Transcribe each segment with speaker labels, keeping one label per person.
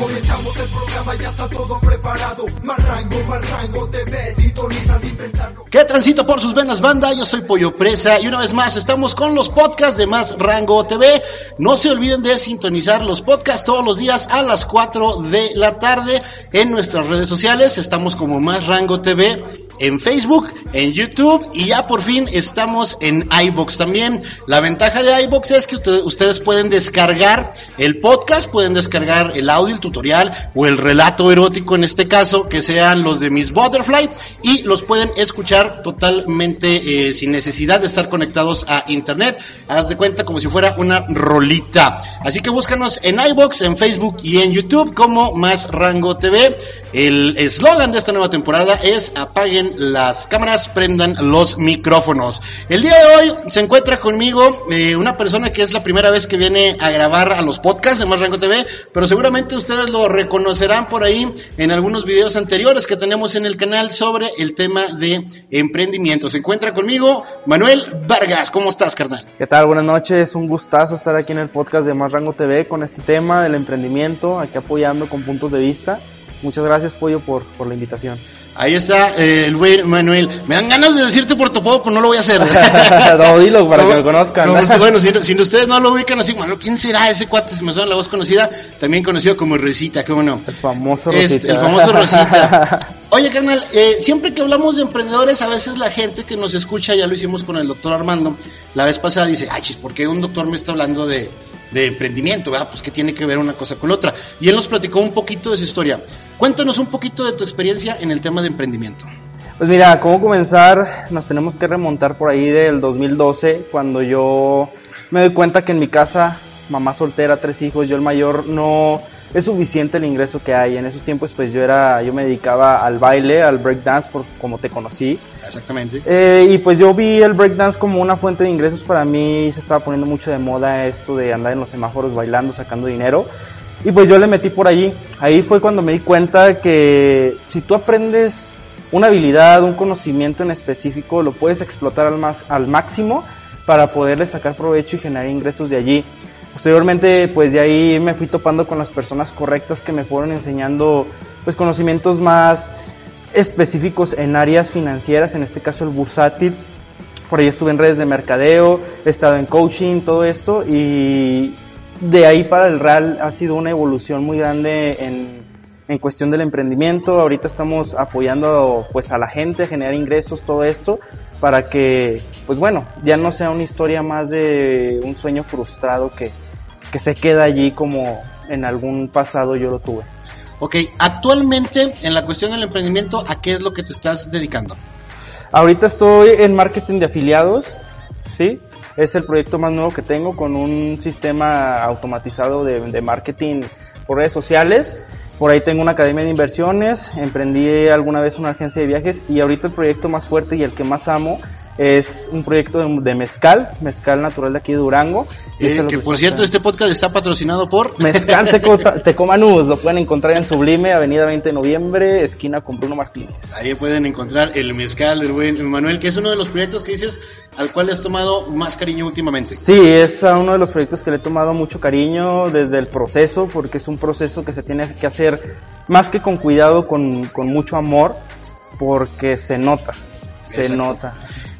Speaker 1: Comenzamos el programa, ya está todo preparado. Más rango, más rango, TV, sintoniza sin pensarlo.
Speaker 2: ¿Qué transito por sus venas, banda? Yo soy Pollo Presa y una vez más estamos con los podcasts de Más Rango TV. No se olviden de sintonizar los podcasts todos los días a las 4 de la tarde en nuestras redes sociales. Estamos como Más Rango TV en Facebook, en YouTube y ya por fin estamos en iBox también. La ventaja de iBox es que usted- ustedes pueden descargar el podcast, pueden descargar el audio, el tutorial o el relato erótico en este caso, que sean los de Miss Butterfly y los pueden escuchar totalmente eh, sin necesidad de estar conectados a internet. Haz de cuenta como si fuera una rolita. Así que búscanos en iBox, en Facebook y en YouTube como Más Rango TV. El eslogan de esta nueva temporada es apaguen las cámaras, prendan los micrófonos. El día de hoy se encuentra conmigo eh, una persona que es la primera vez que viene a grabar a los podcasts de Más Rango TV, pero seguramente ustedes lo reconocerán por ahí en algunos videos anteriores que tenemos en el canal sobre el tema de emprendimiento. Se encuentra conmigo Manuel Vargas. ¿Cómo estás, carnal?
Speaker 3: ¿Qué tal? Buenas noches, un gustazo estar aquí en el podcast de Más Rango TV con este tema del emprendimiento, aquí apoyando con puntos de vista. Muchas gracias, Pollo, por, por la invitación.
Speaker 2: Ahí está eh, el buen Manuel. Me dan ganas de decirte por apodo, pero no lo voy a hacer.
Speaker 3: no, dilo para que me conozcan.
Speaker 2: no, pues, bueno, si, si ustedes no lo ubican así, bueno, ¿quién será ese cuate? Se me suena la voz conocida, también conocido como Rosita, ¿cómo no?
Speaker 3: El famoso
Speaker 2: Este,
Speaker 3: Rosita.
Speaker 2: el famoso Rosita. Oye, carnal, eh, siempre que hablamos de emprendedores, a veces la gente que nos escucha, ya lo hicimos con el doctor Armando, la vez pasada dice, ay, chis, ¿por qué un doctor me está hablando de, de emprendimiento? ¿verdad? Pues que tiene que ver una cosa con otra. Y él nos platicó un poquito de su historia. Cuéntanos un poquito de tu experiencia en el tema de emprendimiento.
Speaker 3: Pues mira, ¿cómo comenzar? Nos tenemos que remontar por ahí del 2012, cuando yo me doy cuenta que en mi casa, mamá soltera, tres hijos, yo el mayor, no es suficiente el ingreso que hay. En esos tiempos, pues yo era, yo me dedicaba al baile, al breakdance, por como te conocí.
Speaker 2: Exactamente.
Speaker 3: Eh, y pues yo vi el breakdance como una fuente de ingresos para mí, se estaba poniendo mucho de moda esto de andar en los semáforos bailando, sacando dinero. Y pues yo le metí por allí. Ahí fue cuando me di cuenta que si tú aprendes una habilidad, un conocimiento en específico, lo puedes explotar al, más, al máximo para poderle sacar provecho y generar ingresos de allí. Posteriormente, pues de ahí me fui topando con las personas correctas que me fueron enseñando pues conocimientos más específicos en áreas financieras, en este caso el bursátil. Por ahí estuve en redes de mercadeo, he estado en coaching, todo esto y de ahí para el real ha sido una evolución muy grande en, en cuestión del emprendimiento. Ahorita estamos apoyando pues a la gente a generar ingresos, todo esto para que pues bueno, ya no sea una historia más de un sueño frustrado que, que se queda allí como en algún pasado yo lo tuve.
Speaker 2: Ok, actualmente en la cuestión del emprendimiento, ¿a qué es lo que te estás dedicando?
Speaker 3: Ahorita estoy en marketing de afiliados, ¿sí? Es el proyecto más nuevo que tengo con un sistema automatizado de, de marketing por redes sociales. Por ahí tengo una academia de inversiones, emprendí alguna vez una agencia de viajes y ahorita el proyecto más fuerte y el que más amo es un proyecto de, de mezcal, mezcal natural de aquí de Durango.
Speaker 2: Eh,
Speaker 3: eso es lo
Speaker 2: que por cierto, este podcast está patrocinado por...
Speaker 3: Mezcal Teco- Tecomanús, lo pueden encontrar en Sublime, Avenida 20 de Noviembre, esquina con Bruno Martínez.
Speaker 2: Ahí pueden encontrar el mezcal del buen Manuel, que es uno de los proyectos que dices al cual le has tomado más cariño últimamente.
Speaker 3: Sí, es uno de los proyectos que le he tomado mucho cariño desde el proceso, porque es un proceso que se tiene que hacer más que con cuidado, con, con mucho amor, porque se nota, se
Speaker 2: Exacto.
Speaker 3: nota.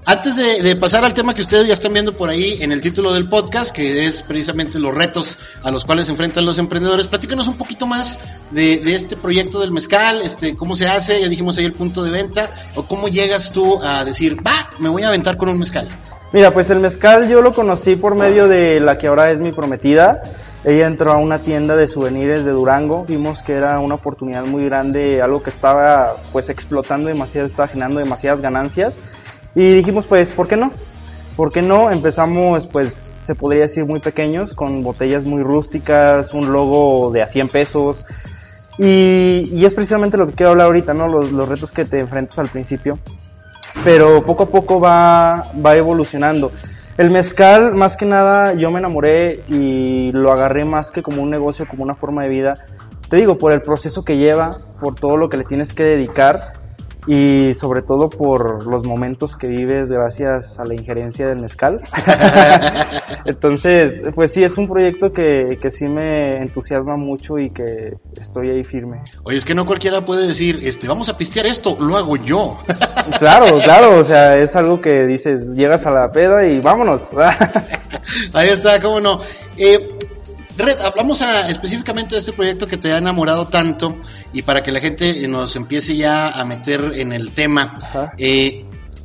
Speaker 2: Antes de, de pasar al tema que ustedes ya están viendo por ahí en el título del podcast, que es precisamente los retos a los cuales se enfrentan los emprendedores, platícanos un poquito más de, de este proyecto del mezcal, este, cómo se hace, ya dijimos ahí el punto de venta, o cómo llegas tú a decir, va, me voy a aventar con un mezcal.
Speaker 3: Mira, pues el mezcal yo lo conocí por medio de la que ahora es mi prometida. Ella entró a una tienda de souvenirs de Durango, vimos que era una oportunidad muy grande, algo que estaba pues explotando demasiado, estaba generando demasiadas ganancias y dijimos pues, ¿por qué no? ¿Por qué no? Empezamos pues se podría decir muy pequeños, con botellas muy rústicas, un logo de a 100 pesos y, y es precisamente lo que quiero hablar ahorita, ¿no? Los, los retos que te enfrentas al principio pero poco a poco va, va evolucionando. El mezcal, más que nada, yo me enamoré y lo agarré más que como un negocio, como una forma de vida. Te digo, por el proceso que lleva, por todo lo que le tienes que dedicar. Y sobre todo por los momentos que vives gracias a la injerencia del mezcal. Entonces, pues sí, es un proyecto que, que sí me entusiasma mucho y que estoy ahí firme.
Speaker 2: Oye, es que no cualquiera puede decir, este, vamos a pistear esto, lo hago yo.
Speaker 3: Claro, claro, o sea, es algo que dices, llegas a la peda y vámonos.
Speaker 2: Ahí está, cómo no. Eh, Red, hablamos a, específicamente de este proyecto que te ha enamorado tanto y para que la gente nos empiece ya a meter en el tema. Eh,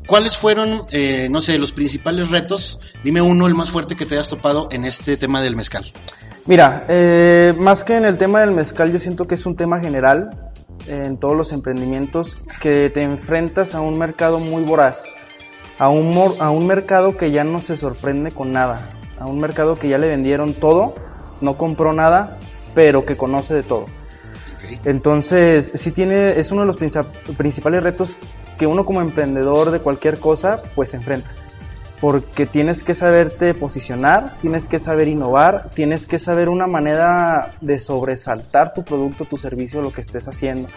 Speaker 2: ¿Cuáles fueron, eh, no sé, los principales retos? Dime uno, el más fuerte que te hayas topado en este tema del mezcal.
Speaker 3: Mira, eh, más que en el tema del mezcal, yo siento que es un tema general en todos los emprendimientos que te enfrentas a un mercado muy voraz, a un, a un mercado que ya no se sorprende con nada, a un mercado que ya le vendieron todo no compró nada, pero que conoce de todo. Entonces, sí tiene, es uno de los principales retos que uno como emprendedor de cualquier cosa, pues se enfrenta. Porque tienes que saberte posicionar, tienes que saber innovar, tienes que saber una manera de sobresaltar tu producto, tu servicio, lo que estés haciendo.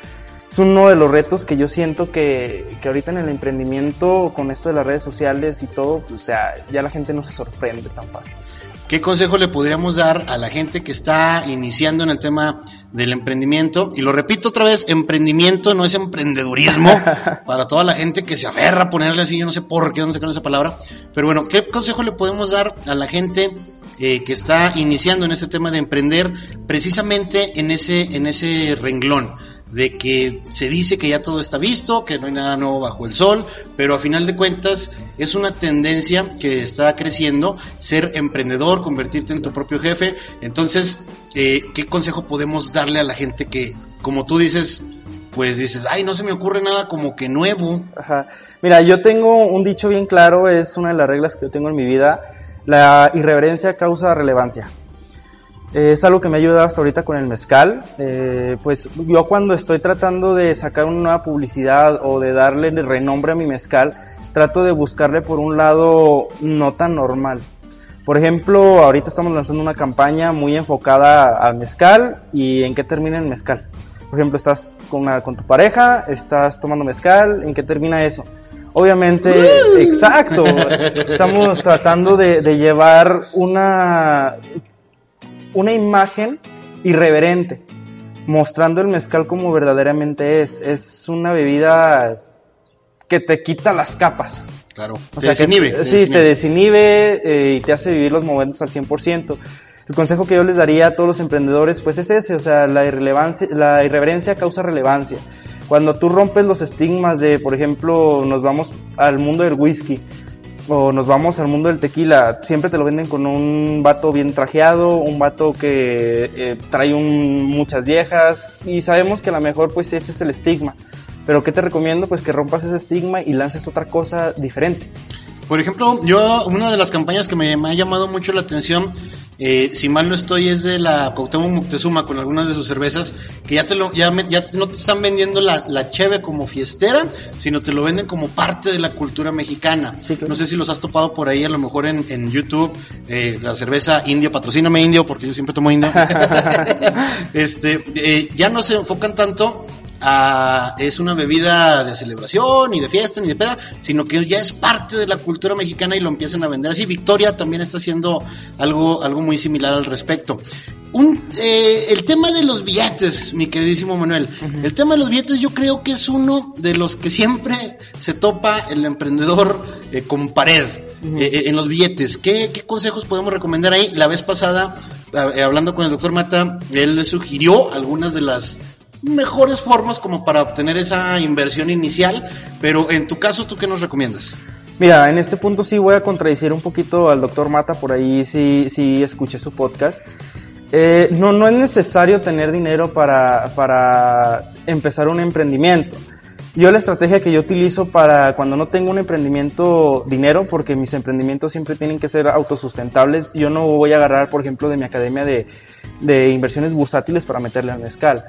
Speaker 3: Es uno de los retos que yo siento que, que ahorita en el emprendimiento, con esto de las redes sociales y todo, pues, o sea, ya la gente no se sorprende tan fácil.
Speaker 2: ¿Qué consejo le podríamos dar a la gente que está iniciando en el tema del emprendimiento? Y lo repito otra vez, emprendimiento no es emprendedurismo para toda la gente que se aferra a ponerle así, yo no sé por qué, no sé esa palabra. Pero bueno, ¿qué consejo le podemos dar a la gente eh, que está iniciando en este tema de emprender precisamente en ese, en ese renglón? De que se dice que ya todo está visto, que no hay nada nuevo bajo el sol, pero a final de cuentas es una tendencia que está creciendo, ser emprendedor, convertirte en tu propio jefe. Entonces, eh, ¿qué consejo podemos darle a la gente que, como tú dices, pues dices, ay, no se me ocurre nada como que nuevo?
Speaker 3: Ajá. Mira, yo tengo un dicho bien claro, es una de las reglas que yo tengo en mi vida, la irreverencia causa relevancia es algo que me ha ayudado hasta ahorita con el mezcal. Eh, pues yo cuando estoy tratando de sacar una nueva publicidad o de darle renombre a mi mezcal, trato de buscarle por un lado no tan normal. Por ejemplo, ahorita estamos lanzando una campaña muy enfocada al mezcal y en qué termina el mezcal. Por ejemplo, estás con, con tu pareja, estás tomando mezcal, ¿en qué termina eso? Obviamente, exacto. Estamos tratando de, de llevar una una imagen irreverente, mostrando el mezcal como verdaderamente es. Es una bebida que te quita las capas.
Speaker 2: Claro, te desinhibe.
Speaker 3: sí, te desinhibe eh, y te hace vivir los momentos al 100%. El consejo que yo les daría a todos los emprendedores, pues es ese, o sea, la irrelevancia, la irreverencia causa relevancia. Cuando tú rompes los estigmas de, por ejemplo, nos vamos al mundo del whisky, o nos vamos al mundo del tequila, siempre te lo venden con un vato bien trajeado, un vato que eh, trae un, muchas viejas y sabemos que a lo mejor pues ese es el estigma. Pero ¿qué te recomiendo? Pues que rompas ese estigma y lances otra cosa diferente.
Speaker 2: Por ejemplo, yo, una de las campañas que me, me ha llamado mucho la atención eh, si mal no estoy, es de la Cuauhtémoc Moctezuma con algunas de sus cervezas, que ya te lo, ya, ya no te están vendiendo la, la cheve como fiestera, sino te lo venden como parte de la cultura mexicana. No sé si los has topado por ahí, a lo mejor en, en YouTube, eh, la cerveza indio, patrocíname indio, porque yo siempre tomo indio. este, eh, ya no se enfocan tanto es una bebida de celebración y de fiesta ni de peda, sino que ya es parte de la cultura mexicana y lo empiezan a vender así. Victoria también está haciendo algo, algo muy similar al respecto. Un, eh, el tema de los billetes, mi queridísimo Manuel, el tema de los billetes yo creo que es uno de los que siempre se topa el emprendedor eh, con pared. Eh, en los billetes, ¿Qué, ¿qué consejos podemos recomendar ahí? La vez pasada, hablando con el doctor Mata, él le sugirió algunas de las mejores formas como para obtener esa inversión inicial, pero en tu caso, ¿tú qué nos recomiendas?
Speaker 3: Mira, en este punto sí voy a contradecir un poquito al doctor Mata, por ahí sí, sí escuché su podcast. Eh, no, no es necesario tener dinero para, para empezar un emprendimiento. Yo la estrategia que yo utilizo para cuando no tengo un emprendimiento dinero, porque mis emprendimientos siempre tienen que ser autosustentables, yo no voy a agarrar, por ejemplo, de mi academia de, de inversiones bursátiles para meterle al mezcal.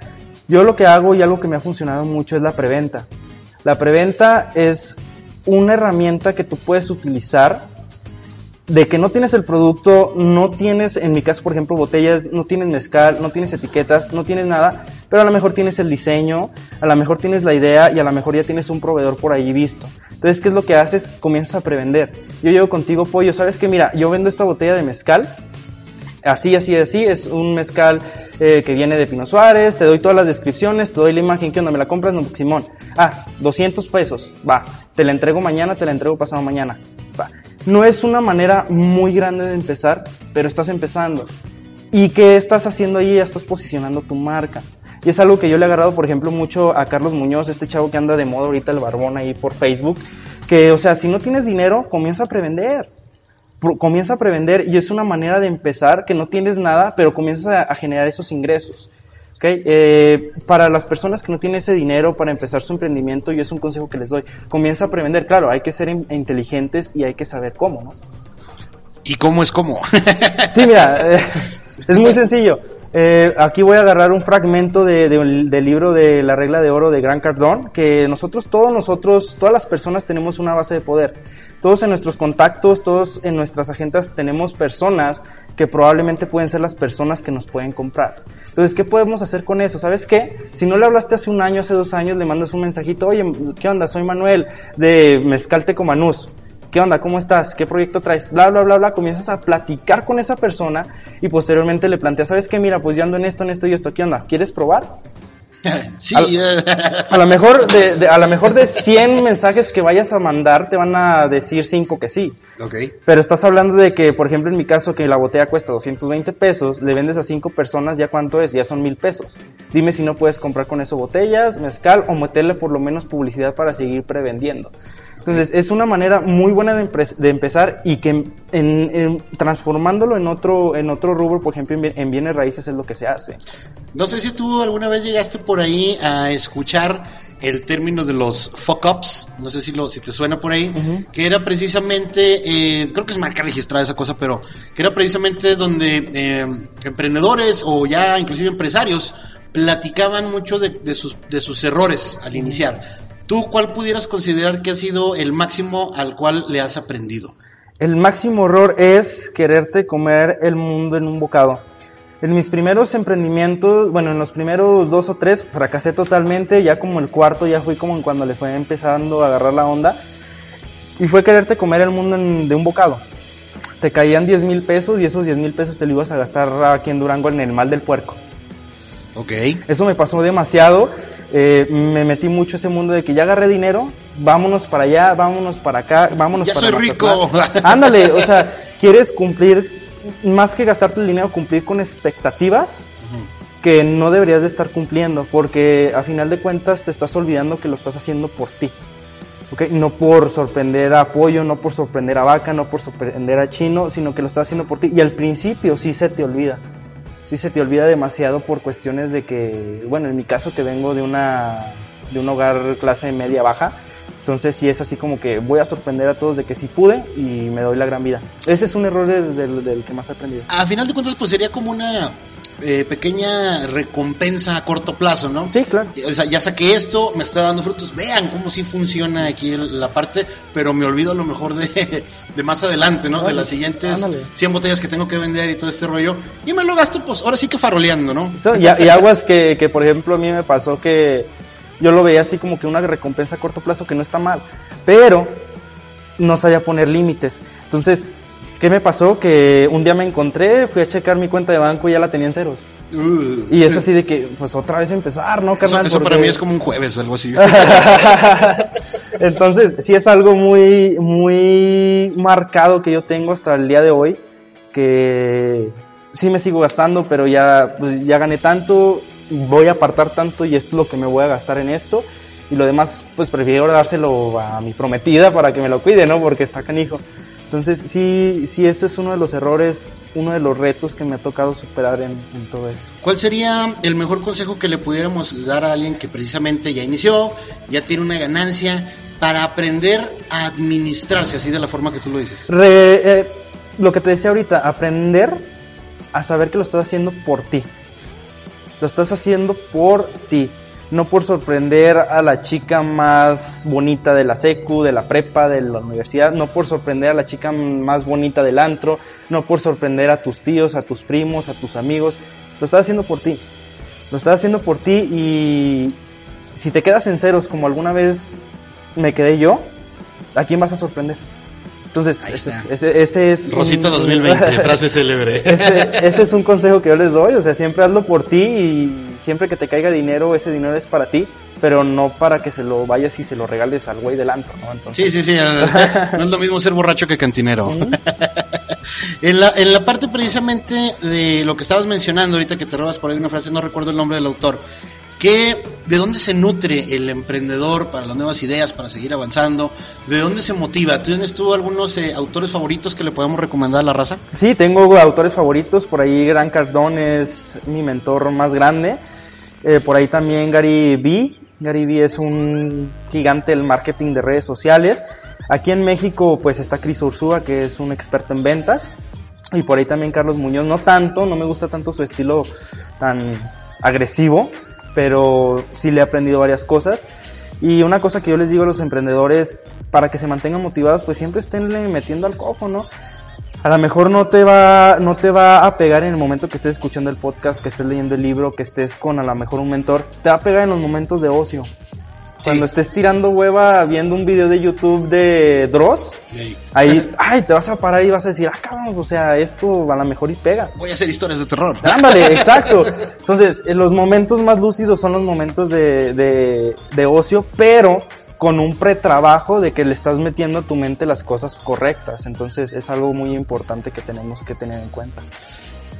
Speaker 3: Yo lo que hago y algo que me ha funcionado mucho es la preventa. La preventa es una herramienta que tú puedes utilizar de que no tienes el producto, no tienes, en mi caso por ejemplo, botellas, no tienes mezcal, no tienes etiquetas, no tienes nada, pero a lo mejor tienes el diseño, a lo mejor tienes la idea y a lo mejor ya tezun proveedor por ahí visto. Entonces, ¿qué es lo que haces? Comienzas a prevender. Yo llego contigo, pollo, ¿sabes qué? Mira, yo vendo esta botella de mezcal, así, así, así, es un mezcal eh, que viene de Pino Suárez, te doy todas las descripciones, te doy la imagen, ¿qué onda? ¿Me la compras? No, Simón. Ah, 200 pesos, va. Te la entrego mañana, te la entrego pasado mañana, va. No es una manera muy grande de empezar, pero estás empezando. ¿Y qué estás haciendo ahí? Ya estás posicionando tu marca. Y es algo que yo le he agarrado, por ejemplo, mucho a Carlos Muñoz, este chavo que anda de moda ahorita, el barbón ahí por Facebook, que, o sea, si no tienes dinero, comienza a prevender. Comienza a prevender y es una manera de empezar que no tienes nada, pero comienzas a, generar esos ingresos. ¿okay? Eh, para las personas que no tienen ese dinero para empezar su emprendimiento, y es un consejo que les doy, comienza a prevender. Claro, hay que ser inteligentes y hay que saber cómo, ¿no?
Speaker 2: ¿Y cómo es cómo?
Speaker 3: sí, mira, eh, es muy sencillo. Eh, aquí voy a agarrar un fragmento de, del libro de La regla de oro de Gran Cardón, que nosotros, todos nosotros, todas las personas tenemos una base de poder. Todos en nuestros contactos, todos en nuestras agendas tenemos personas que probablemente pueden ser las personas que nos pueden comprar. Entonces, ¿qué podemos hacer con eso? ¿Sabes qué? Si no le hablaste hace un año, hace dos años, le mandas un mensajito, oye, ¿qué onda? Soy Manuel de Mezcalte Comanús ¿qué onda? ¿Cómo estás? ¿Qué proyecto traes? Bla, bla, bla, bla. Comienzas a platicar con esa persona y posteriormente le planteas, ¿sabes qué? Mira, pues yo ando en esto, en esto y esto. ¿Qué onda? ¿Quieres probar?
Speaker 2: Sí.
Speaker 3: Eh. A, lo mejor de, a lo mejor de 100 mensajes que vayas a mandar te van a decir 5 que sí.
Speaker 2: Ok.
Speaker 3: Pero estás hablando de que, por ejemplo, en mi caso, que la botella cuesta 220 pesos, le vendes a 5 personas, ¿ya cuánto es? Ya son mil pesos. Dime si no puedes comprar con eso botellas, mezcal o meterle por lo menos publicidad para seguir prevendiendo. Entonces, es una manera muy buena de, empezar y que en, transformándolo en otro, en otro rubro, por ejemplo, en, bienes raíces es lo que se hace.
Speaker 2: No sé si tú alguna vez llegaste por ahí a escuchar el término de los fuck ups, no sé si lo, si te suena por ahí, que era precisamente, eh, creo que es marca registrada esa cosa, pero que era precisamente donde eh, emprendedores o ya inclusive empresarios platicaban mucho de, de, sus, de sus errores al iniciar ¿Tú cuál pudieras considerar que ha sido el máximo al cual le has aprendido?
Speaker 3: El máximo error es quererte comer el mundo en un bocado. En mis primeros emprendimientos, bueno, en los primeros dos o tres fracasé totalmente, ya como el cuarto ya fui como cuando le fue empezando a agarrar la onda. Y fue quererte comer el mundo de un bocado. Te caían 10 mil pesos y esos 10 mil pesos te lo ibas a gastar aquí en Durango en el mal del puerco.
Speaker 2: Ok.
Speaker 3: Eso me pasó demasiado eh, me metí mucho ese mundo de que ya agarré dinero, vámonos para allá, vámonos para acá, vámonos
Speaker 2: ya
Speaker 3: para
Speaker 2: soy rico.
Speaker 3: Ándale, o sea, quieres cumplir, más que gastarte el dinero, cumplir con expectativas que no deberías de estar cumpliendo, porque a final de cuentas te estás olvidando que lo estás haciendo por ti. Okay, no por sorprender a Pollo, no por sorprender a Vaca, no por sorprender a Chino, sino que lo estás haciendo por ti. Y al principio sí se te olvida sí se te olvida demasiado por cuestiones de que, bueno, en mi caso que vengo de una de un hogar clase media baja, entonces sí es así como que voy a sorprender a todos de que sí pude y me doy la gran vida. Ese es un error desde el del que más he aprendido.
Speaker 2: A final de cuentas pues sería como una eh, pequeña recompensa a corto plazo, ¿no?
Speaker 3: Sí, claro.
Speaker 2: O sea, ya saqué esto, me está dando frutos, vean cómo sí funciona aquí la parte, pero me olvido a lo mejor de, de más adelante, ¿no? de las siguientes 100 botellas que tengo que vender y todo este rollo, y me lo gasto pues ahora sí que faroleando, ¿no?
Speaker 3: y, y, aguas que, que, por ejemplo, a mí me pasó que yo lo veía así como que una recompensa a corto plazo que no está mal, pero no sabía poner límites. Entonces, ¿Qué me pasó? Que un día me encontré, fui a checar mi cuenta de banco y ya la tenía en ceros. Uh. y es así de que, pues otra vez empezar, ¿no,
Speaker 2: carnal? Eso, para mí es como un jueves o algo así.
Speaker 3: Entonces, sí es algo muy, muy marcado que yo tengo hasta el día de hoy, que sí me sigo gastando, pero ya, pues, ya gané tanto, voy a apartar tanto y es lo que me voy a gastar en esto. Y lo demás, pues prefiero dárselo a mi prometida para que me lo cuide, ¿no? Porque está canijo. Entonces, sí, sí, eso es uno de los errores, uno de los retos que me ha tocado superar en, todo esto.
Speaker 2: ¿Cuál sería el mejor consejo que le pudiéramos dar a alguien que precisamente ya inició, ya tiene una ganancia, para aprender a administrarse así de la forma que tú lo dices?
Speaker 3: Eh, lo que te decía ahorita, aprender a saber que lo estás haciendo por ti. Lo estás haciendo por ti no por sorprender a la chica más bonita de la secu, de la prepa, de la universidad, no por sorprender a la chica más bonita del antro, no por sorprender a tus tíos, a tus primos, a tus amigos, lo estás haciendo por ti. Lo estás haciendo por ti y si te quedas en ceros como alguna vez me quedé yo, ¿a quién vas a sorprender? Entonces,
Speaker 2: Ahí
Speaker 3: ese,
Speaker 2: está.
Speaker 3: ese- ese es...
Speaker 2: Rosita
Speaker 3: un-
Speaker 2: 2020, frase célebre.
Speaker 3: ese, ese es un consejo que yo les doy, o sea, siempre hazlo por ti y siempre que te caiga dinero, ese dinero es para ti, pero no para que se lo vayas y se lo regales al güey del antro, ¿no? Entonces,
Speaker 2: Sí, sí, sí. No es lo mismo ser borracho que cantinero. en, la, en la parte precisamente de lo que estabas mencionando ahorita que te robas por ahí una frase, no recuerdo el nombre del autor, que de dónde se nutre el emprendedor para las nuevas ideas, para seguir avanzando, de dónde se motiva. ¿Tienes tú algunos eh, autores favoritos que le podamos recomendar a la raza?
Speaker 3: Sí, tengo autores favoritos, por ahí Gran Cardón es mi mentor más grande, Eh, por ahí también Gary Vee, Gary Vee es un gigante del marketing de redes sociales, aquí en México pues está Cris Ursúa que es un experto en ventas, y por ahí también Carlos Muñoz, no tanto, no me gusta tanto su estilo tan agresivo, pero sí le he aprendido varias cosas. Y una cosa que yo les digo a los emprendedores, para que se mantengan motivados, pues siempre estén metiendo al cojo, ¿no? A lo mejor no te va, no te va a pegar en el momento que estés escuchando el podcast, que estés leyendo el libro, que estés con a lo mejor un mentor, te va a pegar en los momentos de ocio. Cuando estés tirando hueva viendo un video de YouTube de Dross, ahí, ay, te vas a parar y vas a decir, ah, cabrón, o sea, esto a lo mejor y pega.
Speaker 2: Voy a hacer historias de terror.
Speaker 3: Ándale, exacto. Entonces, los momentos más lúcidos son los momentos de, de, de ocio, pero con un pretrabajo de que le estás metiendo a tu mente las cosas correctas. Entonces, es algo muy importante que tenemos que tener en cuenta.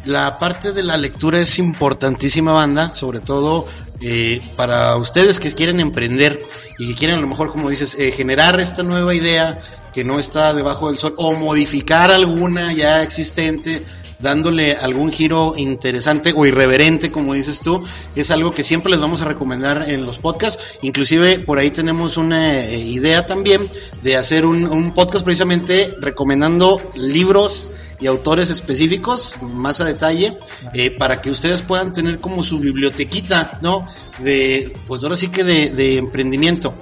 Speaker 2: La parte de la lectura es importantísima, banda, sobre todo eh, para ustedes que quieren emprender y que quieren a lo mejor, como dices, eh, generar esta nueva idea que no está debajo del sol o modificar alguna ya existente dándole algún giro interesante o irreverente, como dices tú, es algo que siempre les vamos a recomendar en los podcasts. Inclusive por ahí tenemos una eh, idea también de hacer un, podcast precisamente recomendando libros y autores específicos, más a detalle, eh, para que ustedes puedan tener como su bibliotequita, ¿no? De, pues ahora sí que de, de emprendimiento.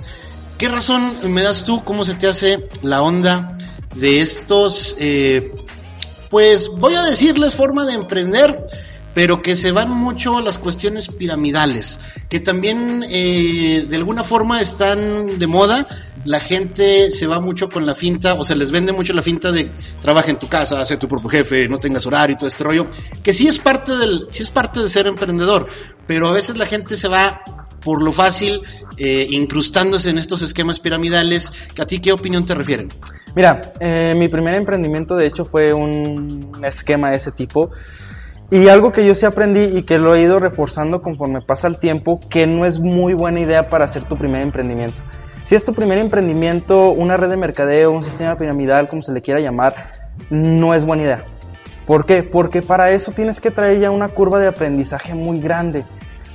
Speaker 2: ¿Qué razón me das tú? ¿Cómo se te hace la onda de estos, eh, pues voy a decirles forma de emprender, pero que se van mucho a las cuestiones piramidales, que también eh, de alguna forma están de moda, la gente se va mucho con la finta, o se les vende mucho la finta de trabaja en tu casa, sé tu propio jefe, no tengas horario y todo este rollo, que sí es parte del, sí es parte de ser emprendedor, pero a veces la gente se va por lo fácil, eh, incrustándose en estos esquemas piramidales, ¿a ti qué opinión te refieren?
Speaker 3: Mira, eh, mi primer emprendimiento de hecho fue un esquema de ese tipo. Y algo que yo sí aprendí y que lo he ido reforzando conforme pasa el tiempo, que no es muy buena idea para hacer tu primer emprendimiento. Si es tu primer emprendimiento, una red de mercadeo, un sistema piramidal, como se le quiera llamar, no es buena idea. ¿Por qué? Porque para eso tienes que traer ya una curva de aprendizaje muy grande.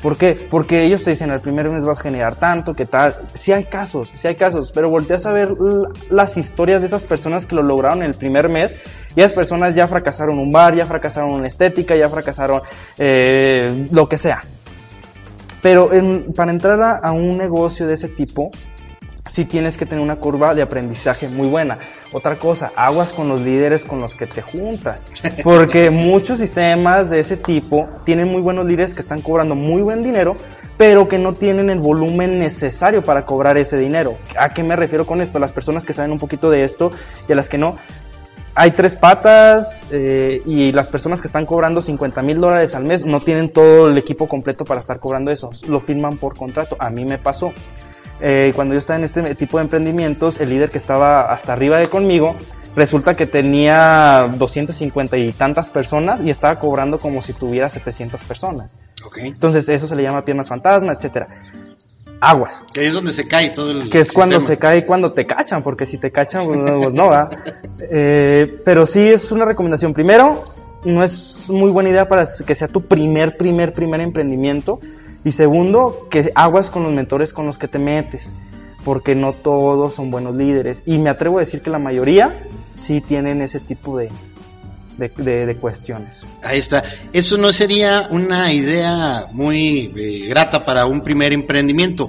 Speaker 3: ¿Por qué? Porque ellos te dicen, el primer mes vas a generar tanto, que tal. Sí hay casos, sí hay casos, pero volteas a ver las historias de esas personas que lo lograron en el primer mes y esas personas ya fracasaron un bar, ya fracasaron una estética, ya fracasaron eh, lo que sea. Pero para entrar a un negocio de ese tipo, sí tienes que tener una curva de aprendizaje muy buena. Otra cosa, aguas con los líderes con los que te juntas. Porque muchos sistemas de ese tipo tienen muy buenos líderes que están cobrando muy buen dinero, pero que no tienen el volumen necesario para cobrar ese dinero. ¿A qué me refiero con esto? Las personas que saben un poquito de esto y a las que no. Hay tres patas eh, y las personas que están cobrando 50 mil dólares al mes no tienen todo el equipo completo para estar cobrando eso. Lo firman por contrato. A mí me pasó. Eh, cuando yo estaba en este tipo de emprendimientos, el líder que estaba hasta arriba de conmigo, resulta que tenía 250 y tantas personas y estaba cobrando como si tuviera 700 personas. Entonces eso se le llama piernas fantasma, etcétera. Aguas,
Speaker 2: Que ahí es donde se cae todo el
Speaker 3: que es cuando se cae cuando te cachan, porque si te cachan, pues, no, pues no va. Eh, pero sí es una recomendación. Primero, no es muy buena idea para que sea tu primer, primer, primer emprendimiento. Y segundo, que aguas con los mentores con los que te metes, porque no todos son buenos líderes. Y me atrevo a decir que la mayoría sí tienen ese tipo de, de, de- cuestiones.
Speaker 2: Ahí está. Eso no sería una idea muy eh, grata para un primer emprendimiento.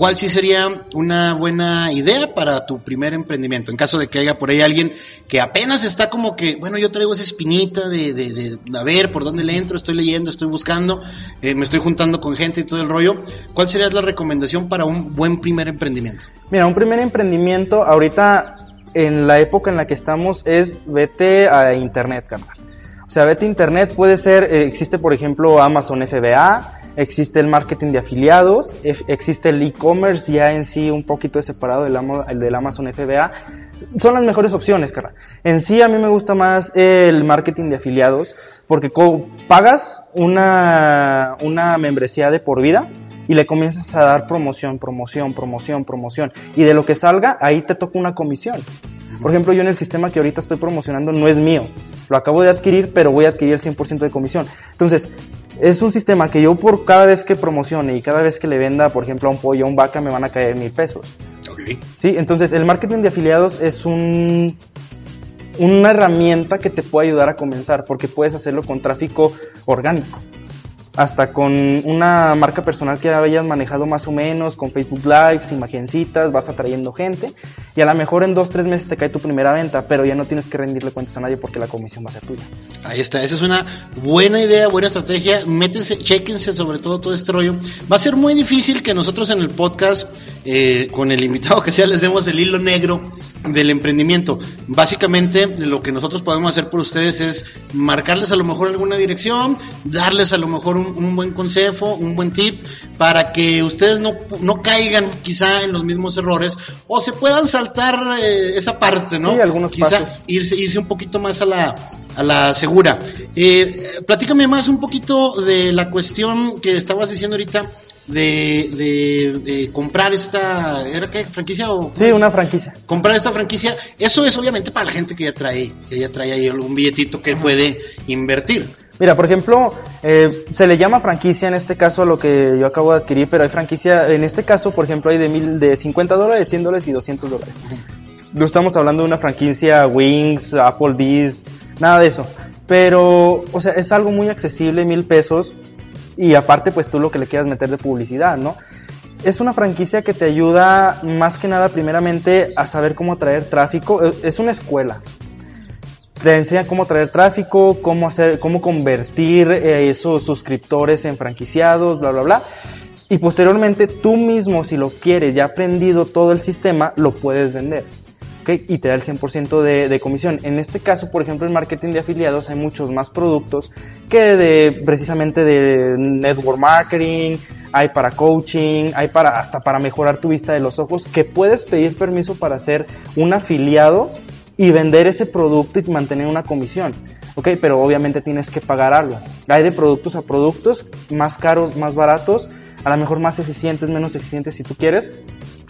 Speaker 2: ¿Cuál sí sería una buena idea para tu primer emprendimiento? En caso de que haya por ahí alguien que apenas está como que, bueno, yo traigo esa espinita de, de, de a ver por dónde le entro, estoy leyendo, estoy buscando, eh, me estoy juntando con gente y todo el rollo. ¿Cuál sería la recomendación para un buen primer emprendimiento?
Speaker 3: Mira, un primer emprendimiento ahorita en la época en la que estamos es vete a internet, carnal. O sea, vete a internet, puede ser, eh, existe por ejemplo Amazon FBA, existe el marketing de afiliados, existe el e-commerce ya en sí un poquito separado del, del Amazon FBA. Son las mejores opciones, cara. En sí a mí me gusta más el marketing de afiliados porque pagas una, una membresía de por vida y le comienzas a dar promoción, promoción, promoción, promoción. Y de lo que salga, ahí te toca una comisión. Por ejemplo, yo en el sistema que ahorita estoy promocionando no es mío. Lo acabo de adquirir, pero voy a adquirir el 100% de comisión. Entonces, es un sistema que yo por cada vez que promocione y cada vez que le venda, por ejemplo, a un pollo, a un vaca, me van a caer mil pesos. Sí, entonces el marketing de afiliados es un una herramienta que te puede ayudar a comenzar porque puedes hacerlo con tráfico orgánico hasta con una marca personal que hayas manejado más o menos, con Facebook Lives, imagencitas, vas atrayendo gente y a lo mejor en dos, tres meses te cae tu primera venta, pero ya no tienes que rendirle cuentas a nadie porque la comisión va a ser tuya.
Speaker 2: Ahí está, esa es una buena idea, buena estrategia, métense, chequense sobre todo todo este rollo. Va a ser muy difícil que nosotros en el podcast, eh, con el invitado que sea, les demos el hilo negro del emprendimiento. Básicamente lo que nosotros podemos hacer por ustedes es marcarles a lo mejor alguna dirección, darles a lo mejor un, buen consejo, un buen tip para que ustedes no, no, caigan quizá en los mismos errores o se puedan saltar eh, esa parte, ¿no?
Speaker 3: Sí, algunos
Speaker 2: quizá irse, irse un poquito más a la, a la segura. Eh, platícame más un poquito de la cuestión que estabas diciendo ahorita de, de, comprar esta, ¿era qué? ¿Franquicia o?
Speaker 3: Sí, una franquicia.
Speaker 2: Comprar esta franquicia, eso es obviamente para la gente que ya trae, que ya trae ahí algún billetito que puede invertir.
Speaker 3: Mira, por ejemplo, eh, se le llama franquicia en este caso a lo que yo acabo de adquirir, pero hay franquicia, en este caso, por ejemplo, hay de mil, de 50 dólares, 100 dólares y 200 dólares. No estamos hablando de una franquicia Wings, Applebee's, nada de eso. Pero, o sea, es algo muy accesible, mil pesos, y aparte pues tú lo que le quieras meter de publicidad, ¿no? Es una franquicia que te ayuda más que nada primeramente a saber cómo traer tráfico, es una escuela. Te enseña cómo traer tráfico, cómo hacer, cómo convertir eh, esos suscriptores en franquiciados, bla bla bla. Y posteriormente tú mismo, si lo quieres, ya aprendido todo el sistema, lo puedes vender y te da el 100% de, de, comisión. En este caso, por ejemplo, en marketing de afiliados hay muchos más productos que de precisamente de network marketing, hay para coaching, hay para hasta para mejorar tu vista de los ojos, que puedes pedir permiso para ser un afiliado y vender ese producto y mantener una comisión. Ok, pero obviamente tienes que pagar algo. Hay de productos a productos, más caros, más baratos, a lo mejor más eficientes, menos eficientes si tú quieres,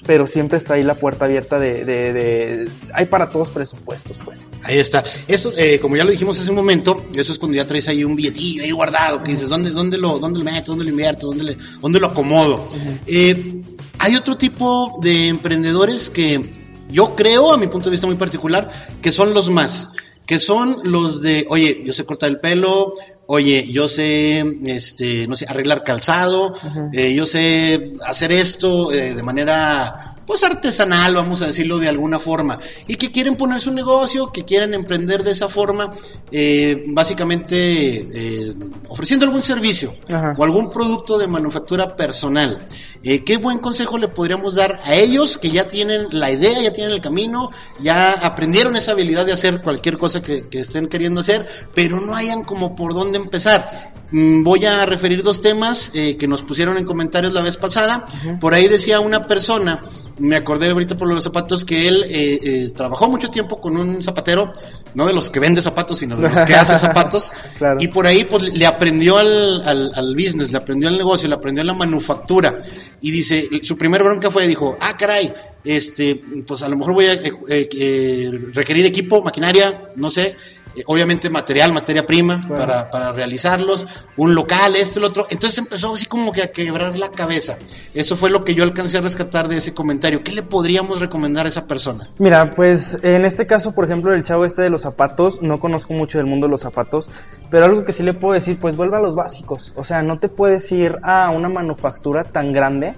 Speaker 3: pero siempre está ahí la puerta abierta de, de, hay para todos presupuestos, pues.
Speaker 2: Ahí está. Eso, eh, como ya lo dijimos hace un momento, eso es cuando ya traes ahí un billetillo ahí guardado, que dices, ¿dónde, dónde, lo, dónde lo meto, dónde lo invierto, dónde, le, dónde lo acomodo? eh, hay otro tipo de emprendedores que yo creo, a mi punto de vista muy particular, que son los más que son los de, oye, yo sé cortar el pelo, oye, yo sé, este, no sé, arreglar calzado, eh, yo sé hacer esto eh, de manera, pues artesanal, vamos a decirlo de alguna forma, y que quieren poner su negocio, que quieren emprender de esa forma, eh, básicamente ofreciendo algún servicio o algún producto de manufactura personal. Eh, ¿Qué buen consejo le podríamos dar a ellos que ya tienen la idea, ya tienen el camino, ya aprendieron esa habilidad de hacer cualquier cosa que, estén queriendo hacer, pero no hayan como por dónde empezar? Mm, voy a referir dos temas eh, que nos pusieron en comentarios la vez pasada. Por ahí decía una persona, me acordé ahorita por los zapatos, que él eh, trabajó mucho tiempo con un zapatero, no de los que vende zapatos, sino de los que hace zapatos. Y por ahí pues, le aprendió al, al, al business, le aprendió al negocio, le aprendió a la manufactura. Y dice, su primer bronca fue, dijo, ah, caray, este, pues a lo mejor voy a eh, eh, requerir equipo, maquinaria, no sé, eh, obviamente material, materia prima para, para realizarlos, un local, esto, el otro. Entonces empezó así como que a quebrar la cabeza. Eso fue lo que yo alcancé a rescatar de ese comentario. ¿Qué le podríamos recomendar a esa persona?
Speaker 3: Mira, pues en este caso, por ejemplo, el chavo este de los zapatos, no conozco mucho del mundo de los zapatos, pero algo que sí le puedo decir, pues vuelve a los básicos. O sea, no te puedes ir a una manufactura tan grande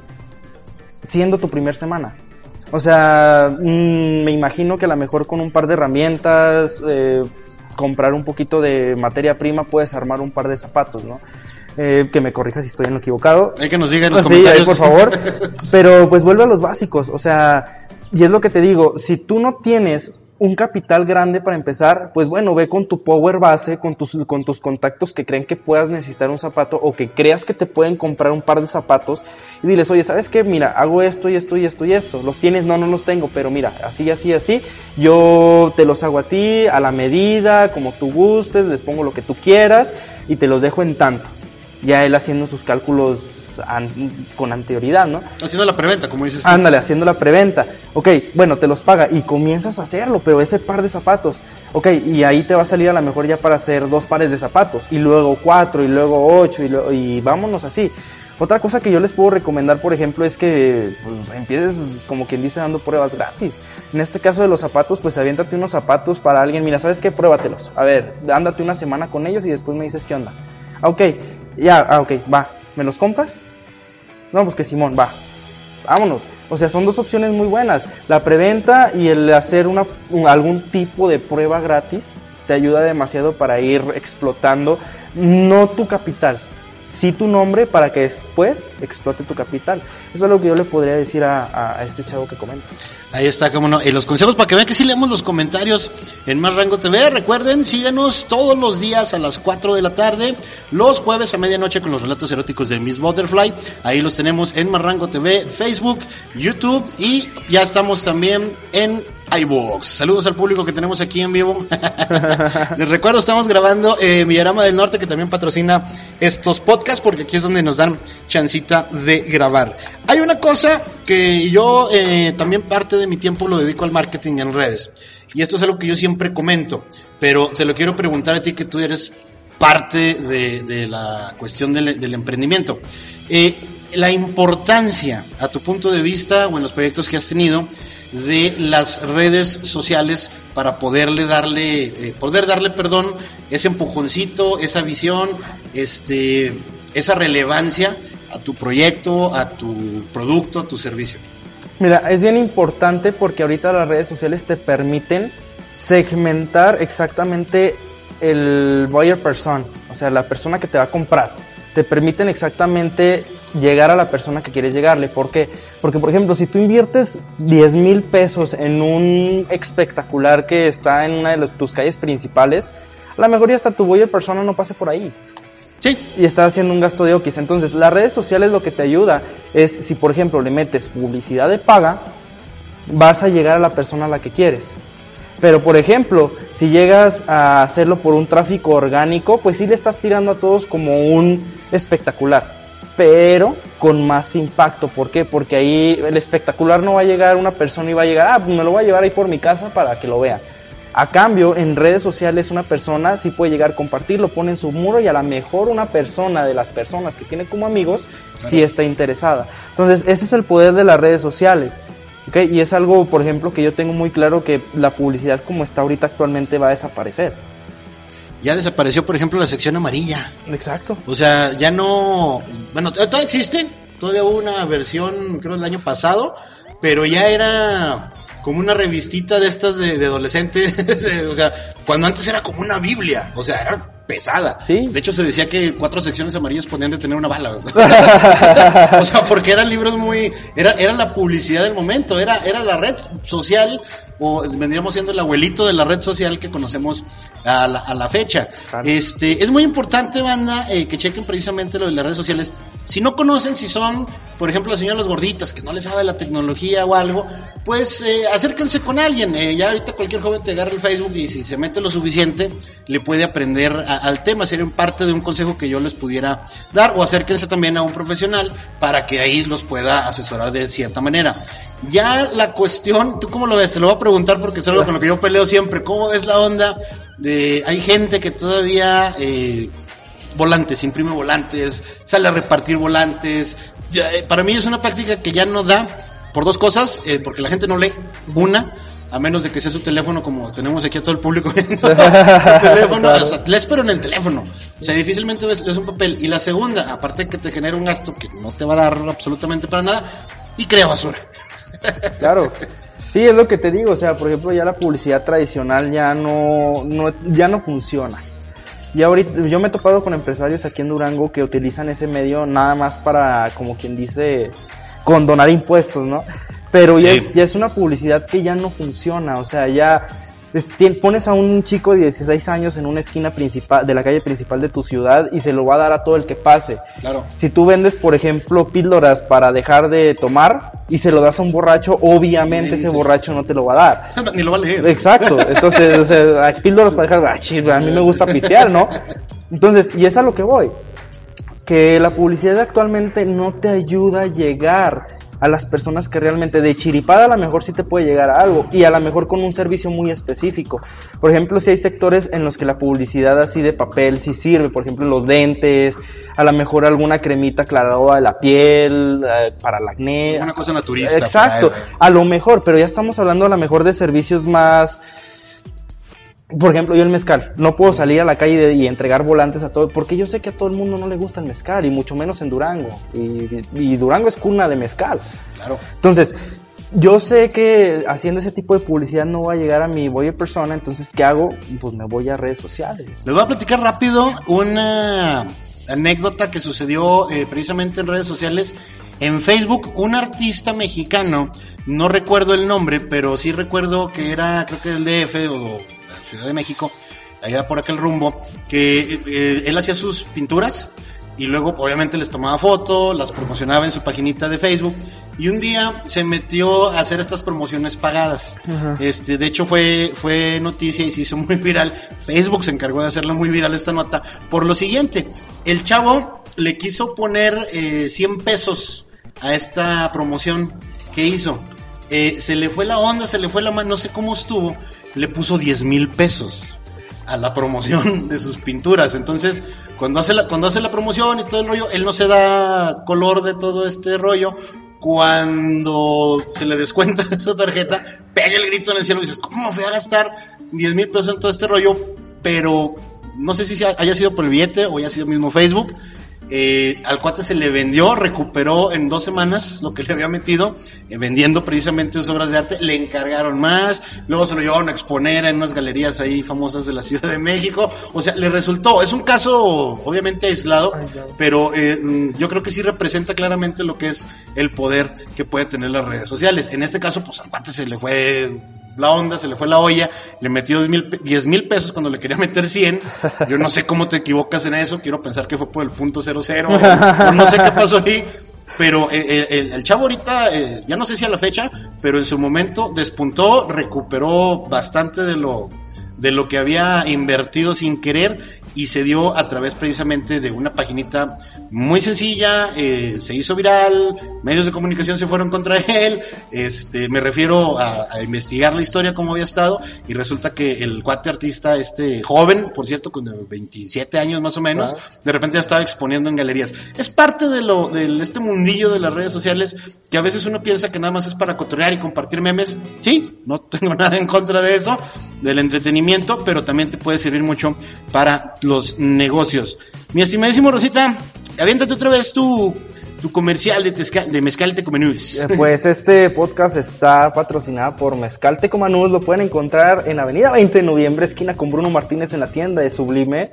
Speaker 3: siendo tu primer semana. O sea, mm, me imagino que a lo mejor con un par de herramientas, eh, comprar un poquito de materia prima, puedes armar un par de zapatos, ¿no? Eh, que me corrija si estoy en lo equivocado.
Speaker 2: Hay que nos digan en los
Speaker 3: Sí, ahí,
Speaker 2: comentarios.
Speaker 3: por favor. Pero pues vuelve a los básicos. O sea, y es lo que te digo, si tú no tienes un capital grande para empezar, pues bueno, ve con tu power base, con tus, con tus contactos que creen que puedas necesitar un zapato o que creas que te pueden comprar un par de zapatos y diles, oye, ¿sabes qué? Mira, hago esto y esto y esto y esto. ¿Los tienes? No, no los tengo, pero mira, así, así, así. Yo te los hago a ti, a la medida, como tú gustes, les pongo lo que tú quieras y te los dejo en tanto. Ya él haciendo sus cálculos an- con anterioridad, ¿no?
Speaker 2: Haciendo la preventa, como dices.
Speaker 3: Ándale, haciendo la preventa. Ok, bueno, te los paga y comienzas a hacerlo, pero ese par de zapatos. Ok, y ahí te va a salir a lo mejor ya para hacer dos pares de zapatos, y luego cuatro, y luego ocho, y, luego- y vámonos así. Otra cosa que yo les puedo recomendar, por ejemplo, es que pues, empieces, como quien dice, dando pruebas gratis. En este caso de los zapatos, pues aviéntate unos zapatos para alguien. Mira, ¿sabes qué? Pruébatelos. A ver, ándate una semana con ellos y después me dices qué onda. Ok, ya, ah, ok, va. ¿Me los compras? No, pues que Simón, va. Vámonos. O sea, son dos opciones muy buenas. La preventa y el hacer una, un- algún tipo de prueba gratis te ayuda demasiado para ir explotando no tu capital, sí tu nombre para que después explote tu capital. Eso es lo que yo le podría decir a, a- a este chavo que comentas.
Speaker 2: Ahí está, cómo no. Y los consejos para que vean que sí leemos los comentarios en Más Rango TV. Recuerden, síganos todos los días a las 4 de la tarde, los jueves a medianoche con los relatos eróticos de Miss Butterfly. Ahí los tenemos en Más Rango TV, Facebook, YouTube y ya estamos también en iVoox. Saludos al público que tenemos aquí en vivo. Les recuerdo, estamos grabando eh, Villarama del Norte, que también patrocina estos podcasts, porque aquí es donde nos dan chancita de grabar. Hay una cosa que yo eh, también parte de mi tiempo lo dedico al marketing en redes. Y esto es algo que yo siempre comento, pero te lo quiero preguntar a ti que tú eres parte de, de la cuestión del, del emprendimiento. Eh, la importancia, a tu punto de vista o en los proyectos que has tenido, de las redes sociales para poderle darle, eh, poder darle, perdón, ese empujoncito, esa visión, este, esa relevancia a tu proyecto, a tu producto, a tu servicio.
Speaker 3: Mira, es bien importante porque ahorita las redes sociales te permiten segmentar exactamente el buyer person, o sea, la persona que te va a comprar. Te permiten exactamente llegar a la persona que quieres llegarle. ¿Por qué? Porque, por ejemplo, si tú inviertes 10 mil pesos en un espectacular que está en una de tus calles principales, a lo mejor ya hasta tu buyer persona no pase por ahí
Speaker 2: Sí,
Speaker 3: y estás haciendo un gasto de Oquis. Entonces, las redes sociales lo que te ayuda es, si por ejemplo le metes publicidad de paga, vas a llegar a la persona a la que quieres. Pero por ejemplo, si llegas a hacerlo por un tráfico orgánico, pues sí le estás tirando a todos como un espectacular, pero con más impacto. ¿Por qué? Porque ahí el espectacular no va a llegar una persona y va a llegar, ah, me lo voy a llevar ahí por mi casa para que lo vean. A cambio, en redes sociales una persona sí puede llegar a compartirlo, pone en su muro y a lo mejor una persona de las personas que tiene como amigos sí está interesada. Entonces, ese es el poder de las redes sociales. ¿ok? Y es algo, por ejemplo, que yo tengo muy claro que la publicidad como está ahorita actualmente va a desaparecer.
Speaker 2: Ya desapareció, por ejemplo, la sección amarilla.
Speaker 3: Exacto.
Speaker 2: O sea, ya no. Bueno, todavía existe. Todavía hubo una versión, creo, el año pasado. Pero ya era como una revistita de estas de, de adolescentes. o sea, cuando antes era como una Biblia. O sea, era pesada.
Speaker 3: Sí.
Speaker 2: De hecho, se decía que cuatro secciones amarillas podían detener una bala. o sea, porque eran libros muy. Era, era la publicidad del momento. Era, era la red social. O vendríamos siendo el abuelito de la red social que conocemos a la, a la fecha.
Speaker 3: Claro.
Speaker 2: Este, es muy importante, banda, eh, que chequen precisamente lo de las redes sociales. Si no conocen, si son, por ejemplo, las señoras gorditas que no les sabe la tecnología o algo, pues eh, acérquense con alguien. Eh, ya ahorita cualquier joven te agarra el Facebook y si se mete lo suficiente, le puede aprender a- al tema. Sería parte de un consejo que yo les pudiera dar. O acérquense también a un profesional para que ahí los pueda asesorar de cierta manera. Ya la cuestión, ¿tú cómo lo ves? Te lo voy a preguntar porque es algo con lo que yo peleo siempre. ¿Cómo es la onda de, hay gente que todavía, eh, volantes, imprime volantes, sale a repartir volantes. Ya, eh, para mí es una práctica que ya no da por dos cosas, eh, porque la gente no lee. Una, a menos de que sea su teléfono, como tenemos aquí a todo el público viendo su teléfono,
Speaker 3: Claro.
Speaker 2: o sea, lees pero en el teléfono. O sea, difícilmente ves, un papel. Y la segunda, aparte que te genera un gasto que no te va a dar absolutamente para nada, y crea basura.
Speaker 3: Claro. Sí, es lo que te digo, o sea, por ejemplo, ya la publicidad tradicional ya no, no ya no funciona. Y ahorita yo me he topado con empresarios aquí en Durango que utilizan ese medio nada más para, como quien dice, condonar impuestos, ¿no? Pero ya, es, ya es una publicidad que ya no funciona, o sea, ya pones a un chico de 16 años en una esquina principal de la calle principal de tu ciudad y se lo va a dar a todo el que pase.
Speaker 2: Claro.
Speaker 3: Si tú vendes, por ejemplo, píldoras para dejar de tomar y se lo das a un borracho, obviamente ese borracho no te lo va a dar.
Speaker 2: Ni lo va a leer.
Speaker 3: Exacto, entonces, o sea, píldoras para dejar, ah, a mí me gusta pistear, ¿no? Entonces, y es a lo que voy, que la publicidad actualmente no te ayuda a llegar a las personas que realmente de chiripada a lo mejor sí te puede llegar a algo y a lo mejor con un servicio muy específico. Por ejemplo, si hay sectores en los que la publicidad así de papel sí sirve, por ejemplo los dentes, a lo mejor alguna cremita aclaradora de la piel, eh, para el acné,
Speaker 2: Una cosa naturista.
Speaker 3: Exacto,
Speaker 2: ahí,
Speaker 3: a lo mejor, pero ya estamos hablando a lo mejor de servicios más... Por ejemplo, yo el mezcal, no puedo salir a la calle de- y entregar volantes a todo, porque yo sé que a todo el mundo no le gusta el mezcal, y mucho menos en Durango. Y, y Durango es cuna de mezcal.
Speaker 2: Claro.
Speaker 3: Entonces, yo sé que haciendo ese tipo de publicidad no va a llegar a mi buyer persona, entonces, ¿qué hago? Pues me voy a redes sociales.
Speaker 2: Les voy a platicar rápido una anécdota que sucedió eh, precisamente en redes sociales. En Facebook, un artista mexicano, no recuerdo el nombre, pero sí recuerdo que era, creo que el DF o Ciudad de México, allá por aquel rumbo, que eh, él hacía sus pinturas y luego obviamente les tomaba foto, las promocionaba en su paginita de Facebook y un día se metió a hacer estas promociones pagadas.
Speaker 3: Ajá.
Speaker 2: Este, de hecho fue fue noticia y se hizo muy viral. Facebook se encargó de hacerla muy viral esta nota por lo siguiente, el chavo le quiso poner eh, 100 pesos a esta promoción que hizo. Eh, se le fue la onda, se le fue la mano, no sé cómo estuvo, le puso 10 mil pesos a la promoción de sus pinturas. Entonces, cuando hace la, cuando hace la promoción y todo el rollo, él no se da color de todo este rollo. Cuando se le descuenta su tarjeta, pega el grito en el cielo y dices, ¿cómo fui a gastar 10 mil pesos en todo este rollo? Pero no sé si haya sido por el billete o haya sido mismo Facebook. Eh, al cuate se le vendió, recuperó en dos semanas lo que le había metido, eh, vendiendo precisamente sus obras de arte, le encargaron más, luego se lo llevaron a exponer en unas galerías ahí famosas de la Ciudad de México, o sea, le resultó, es un caso obviamente aislado, pero eh, mm, yo creo que sí representa claramente lo que es el poder que puede tener las redes sociales. En este caso, pues al cuate se le fue la onda, se le fue la olla, le metió 10 mil, pe- 10 mil pesos cuando le quería meter 100. Yo no sé cómo te equivocas en eso, quiero pensar que fue por el punto 00 o, o no sé qué pasó ahí. Pero eh, eh, el, el chavo ahorita, eh, ya no sé si a la fecha, pero en su momento despuntó, recuperó bastante de lo, de lo que había invertido sin querer y se dio a través precisamente de una paginita muy sencilla, eh, se hizo viral, medios de comunicación se fueron contra él, este, me refiero a, a investigar la historia como había estado y resulta que el cuate artista, este joven, por cierto, con 27 años más o menos, de repente ya estaba exponiendo en galerías. Es parte de lo, de este mundillo de las redes sociales que a veces uno piensa que nada más es para cotorrear y compartir memes. Sí, no tengo nada en contra de eso, del entretenimiento, pero también te puede servir mucho para los negocios. Mi estimadísimo Rosita, aviéntate otra vez tu, tu comercial de, tezca- de Mezcal Tecomenús.
Speaker 3: Eh, Pues este podcast está patrocinado por Mezcal Tecomanús, lo pueden encontrar en Avenida 20 de Noviembre, esquina con Bruno Martínez en la tienda de Sublime.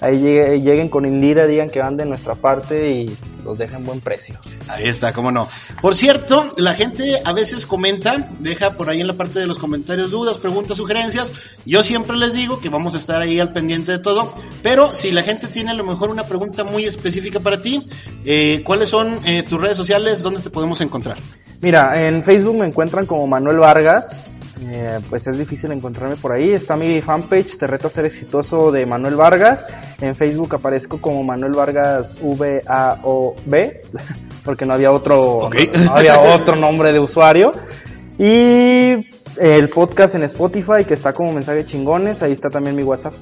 Speaker 3: Ahí llegue- lleguen con Indira, digan que van de nuestra parte y los dejan buen precio.
Speaker 2: Ahí está, cómo no. Por cierto, la gente a veces comenta, deja por ahí en la parte de los comentarios dudas, preguntas, sugerencias. Yo siempre les digo que vamos a estar ahí al pendiente de todo. Pero si la gente tiene a lo mejor una pregunta muy específica para ti, eh, ¿cuáles son eh, tus redes sociales? ¿Dónde te podemos encontrar?
Speaker 3: Mira, en Facebook me encuentran como Manuel Vargas. Eh, pues es difícil encontrarme por ahí. Está mi fanpage, Te reto a ser exitoso de Manuel Vargas. En Facebook aparezco como Manuel Vargas V-A-O-B, porque no había otro, no había otro nombre de usuario. Y el podcast en Spotify, que está como mensaje chingones, ahí está también mi WhatsApp.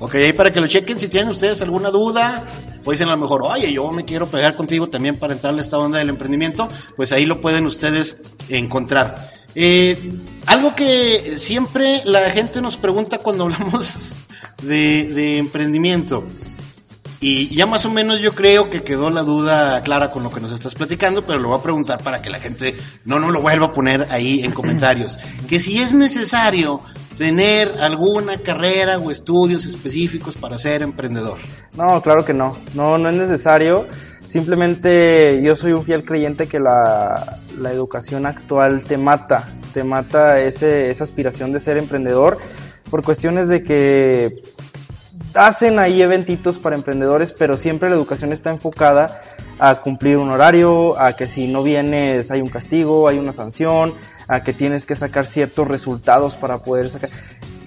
Speaker 2: Ok, ahí para que lo chequen si tienen ustedes alguna duda o dicen a lo mejor, oye, yo me quiero pegar contigo también para entrarle a esta onda del emprendimiento, pues ahí lo pueden ustedes encontrar. Eh, algo que siempre la gente nos pregunta cuando hablamos de, de emprendimiento. Y ya más o menos yo creo que quedó la duda clara con lo que nos estás platicando, pero lo voy a preguntar para que la gente no nos lo vuelva a poner ahí en comentarios. que si es necesario tener alguna carrera o estudios específicos para ser emprendedor.
Speaker 3: No, claro que no. No, no es necesario. Simplemente yo soy un fiel creyente que la, la educación actual te mata, te mata ese, esa aspiración de ser emprendedor por cuestiones de que hacen ahí eventitos para emprendedores, pero siempre la educación está enfocada a cumplir un horario, a que si no vienes hay un castigo, hay una sanción, a que tienes que sacar ciertos resultados para poder sacar.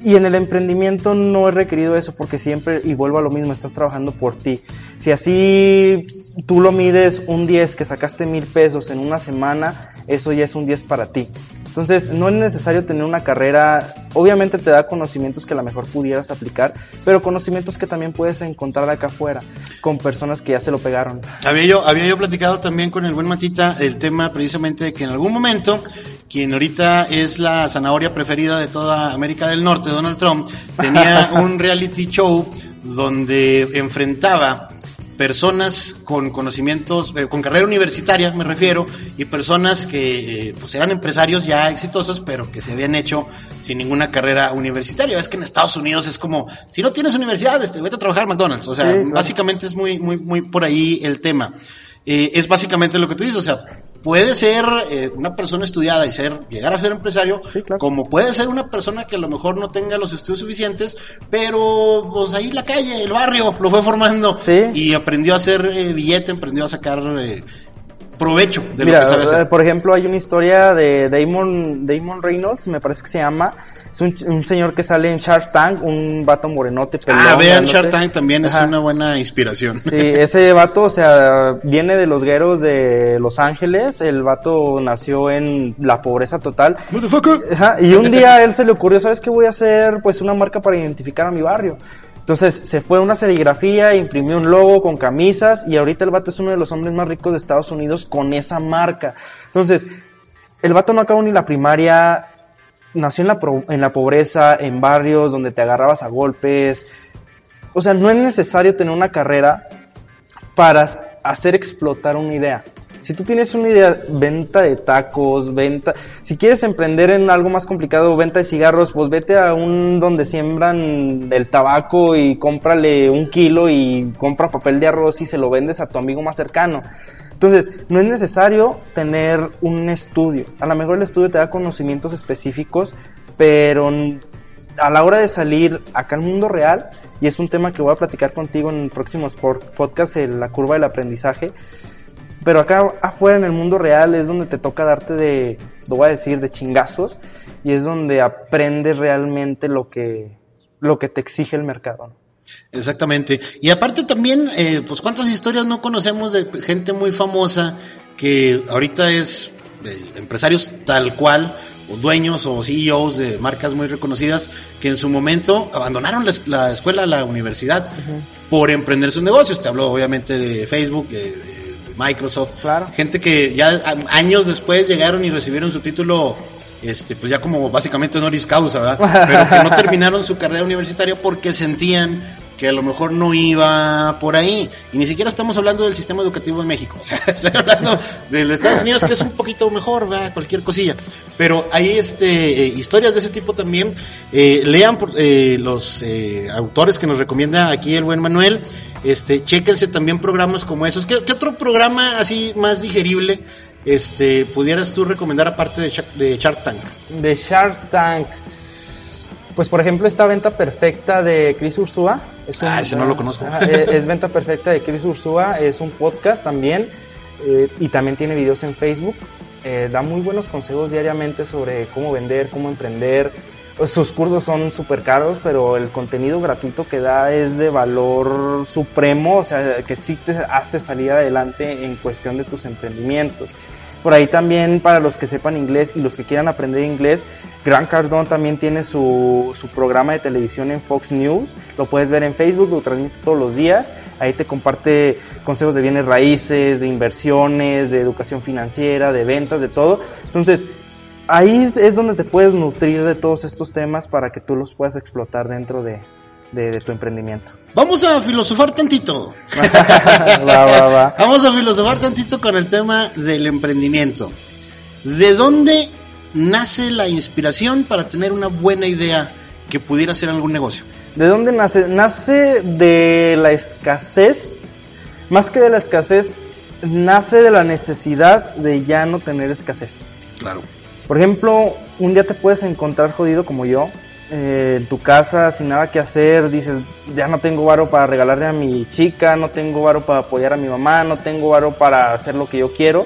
Speaker 3: Y en el emprendimiento no es requerido eso porque siempre, y vuelvo a lo mismo, estás trabajando por ti. Si así tú lo mides un 10 que sacaste mil pesos en una semana, eso ya es un 10 para ti. Entonces, no es necesario tener una carrera, obviamente te da conocimientos que a lo mejor pudieras aplicar, pero conocimientos que también puedes encontrar acá afuera, con personas que ya se lo pegaron.
Speaker 2: Había yo, había yo platicado también con el buen Matita el tema precisamente de que en algún momento quien ahorita es la zanahoria preferida de toda América del Norte, Donald Trump, tenía un reality show donde enfrentaba personas con conocimientos, eh, con carrera universitaria me refiero, y personas que eh, pues eran empresarios ya exitosos, pero que se habían hecho sin ninguna carrera universitaria. Es que en Estados Unidos es como, si no tienes universidad, este, vete a trabajar en McDonald's. O sea, básicamente es muy, muy, muy por ahí el tema. Eh, es básicamente lo que tú dices, o sea, puede ser eh, una persona estudiada y ser llegar a ser empresario, como puede ser una persona que a lo mejor no tenga los estudios suficientes, pero pues ahí la calle, el barrio, lo fue formando y aprendió a hacer eh, billete, aprendió a sacar eh, provecho de lo que sabe hacer.
Speaker 3: Por ejemplo, hay una historia de Damon, Damon Reynolds, me parece que se llama, es un, señor que sale en Shark Tank, un vato morenote.
Speaker 2: ah, vean Shark Tank también, es una buena inspiración.
Speaker 3: Sí, ese vato, o sea, viene de los gueros de Los Ángeles. El vato nació en la pobreza total. y un día a él se le ocurrió, ¿sabes qué voy a hacer? Pues una marca para identificar a mi barrio. Entonces se fue a una serigrafía, imprimió un logo con camisas y ahorita el vato es uno de los hombres más ricos de Estados Unidos con esa marca. Entonces, el vato no acabó ni la primaria, nació en la, en la pobreza, en barrios donde te agarrabas a golpes. O sea, no es necesario tener una carrera para hacer explotar una idea. Si tú tienes una idea, venta de tacos, venta, si quieres emprender en algo más complicado, venta de cigarros, pues vete a un donde siembran el tabaco y cómprale un kilo y compra papel de arroz y se lo vendes a tu amigo más cercano. Entonces, no es necesario tener un estudio. A lo mejor el estudio te da conocimientos específicos, pero a la hora de salir acá al mundo real, y es un tema que voy a platicar contigo en próximos podcasts, la curva del aprendizaje, pero acá afuera en el mundo real es donde te toca darte de, lo voy a decir, de chingazos, y es donde aprendes realmente lo que, lo que te exige el mercado.
Speaker 2: Exactamente. Y aparte también, eh, pues cuántas historias no conocemos de gente muy famosa que ahorita es de empresarios tal cual, o dueños o CEOs de marcas muy reconocidas, que en su momento abandonaron la, escuela, la universidad, por emprender sus negocios. Te hablo obviamente de Facebook, de, Microsoft. Gente que ya años después llegaron y recibieron su título este, pues ya como básicamente honoris causa, ¿verdad? Pero que no terminaron su carrera universitaria porque sentían que a lo mejor no iba por ahí. Y ni siquiera estamos hablando del sistema educativo en México. O sea, estoy hablando del Estados Unidos, que es un poquito mejor, ¿verdad? Cualquier cosilla. Pero hay este, eh, historias de ese tipo también. Eh, lean eh, los autores que nos recomienda aquí el buen Manuel. Este, chéquense también programas como esos. ¿Qué, otro programa así más digerible? este, pudieras tú recomendar aparte de, Shark, Tank?
Speaker 3: De Shark Tank. Pues por ejemplo esta venta perfecta de Chris Ursúa.
Speaker 2: Es ah, ese no lo conozco.
Speaker 3: es, venta perfecta de Chris Ursúa, es un podcast también eh, y también tiene videos en Facebook. Eh, da muy buenos consejos diariamente sobre cómo vender, cómo emprender. Sus cursos son súper caros, pero el contenido gratuito que da es de valor supremo, o sea, que sí te hace salir adelante en cuestión de tus emprendimientos. Por ahí también para los que sepan inglés y los que quieran aprender inglés, Grant Cardone también tiene su, su programa de televisión en Fox News. Lo puedes ver en Facebook, lo transmite todos los días. Ahí te comparte consejos de bienes raíces, de inversiones, de educación financiera, de ventas, de todo. Entonces, ahí es donde te puedes nutrir de todos estos temas para que tú los puedas explotar dentro de, de, de tu emprendimiento.
Speaker 2: Vamos a filosofar tantito.
Speaker 3: Va, va, va.
Speaker 2: Vamos a filosofar tantito con el tema del emprendimiento. ¿De dónde nace la inspiración para tener una buena idea que pudiera ser algún negocio?
Speaker 3: ¿De dónde nace? Nace de la escasez, más que de la escasez, nace de la necesidad de ya no tener escasez.
Speaker 2: Claro.
Speaker 3: Por ejemplo, un día te puedes encontrar jodido como yo, eh, en tu casa sin nada que hacer, dices, ya no tengo varo para regalarle a mi chica, no tengo varo para apoyar a mi mamá, no tengo varo para hacer lo que yo quiero,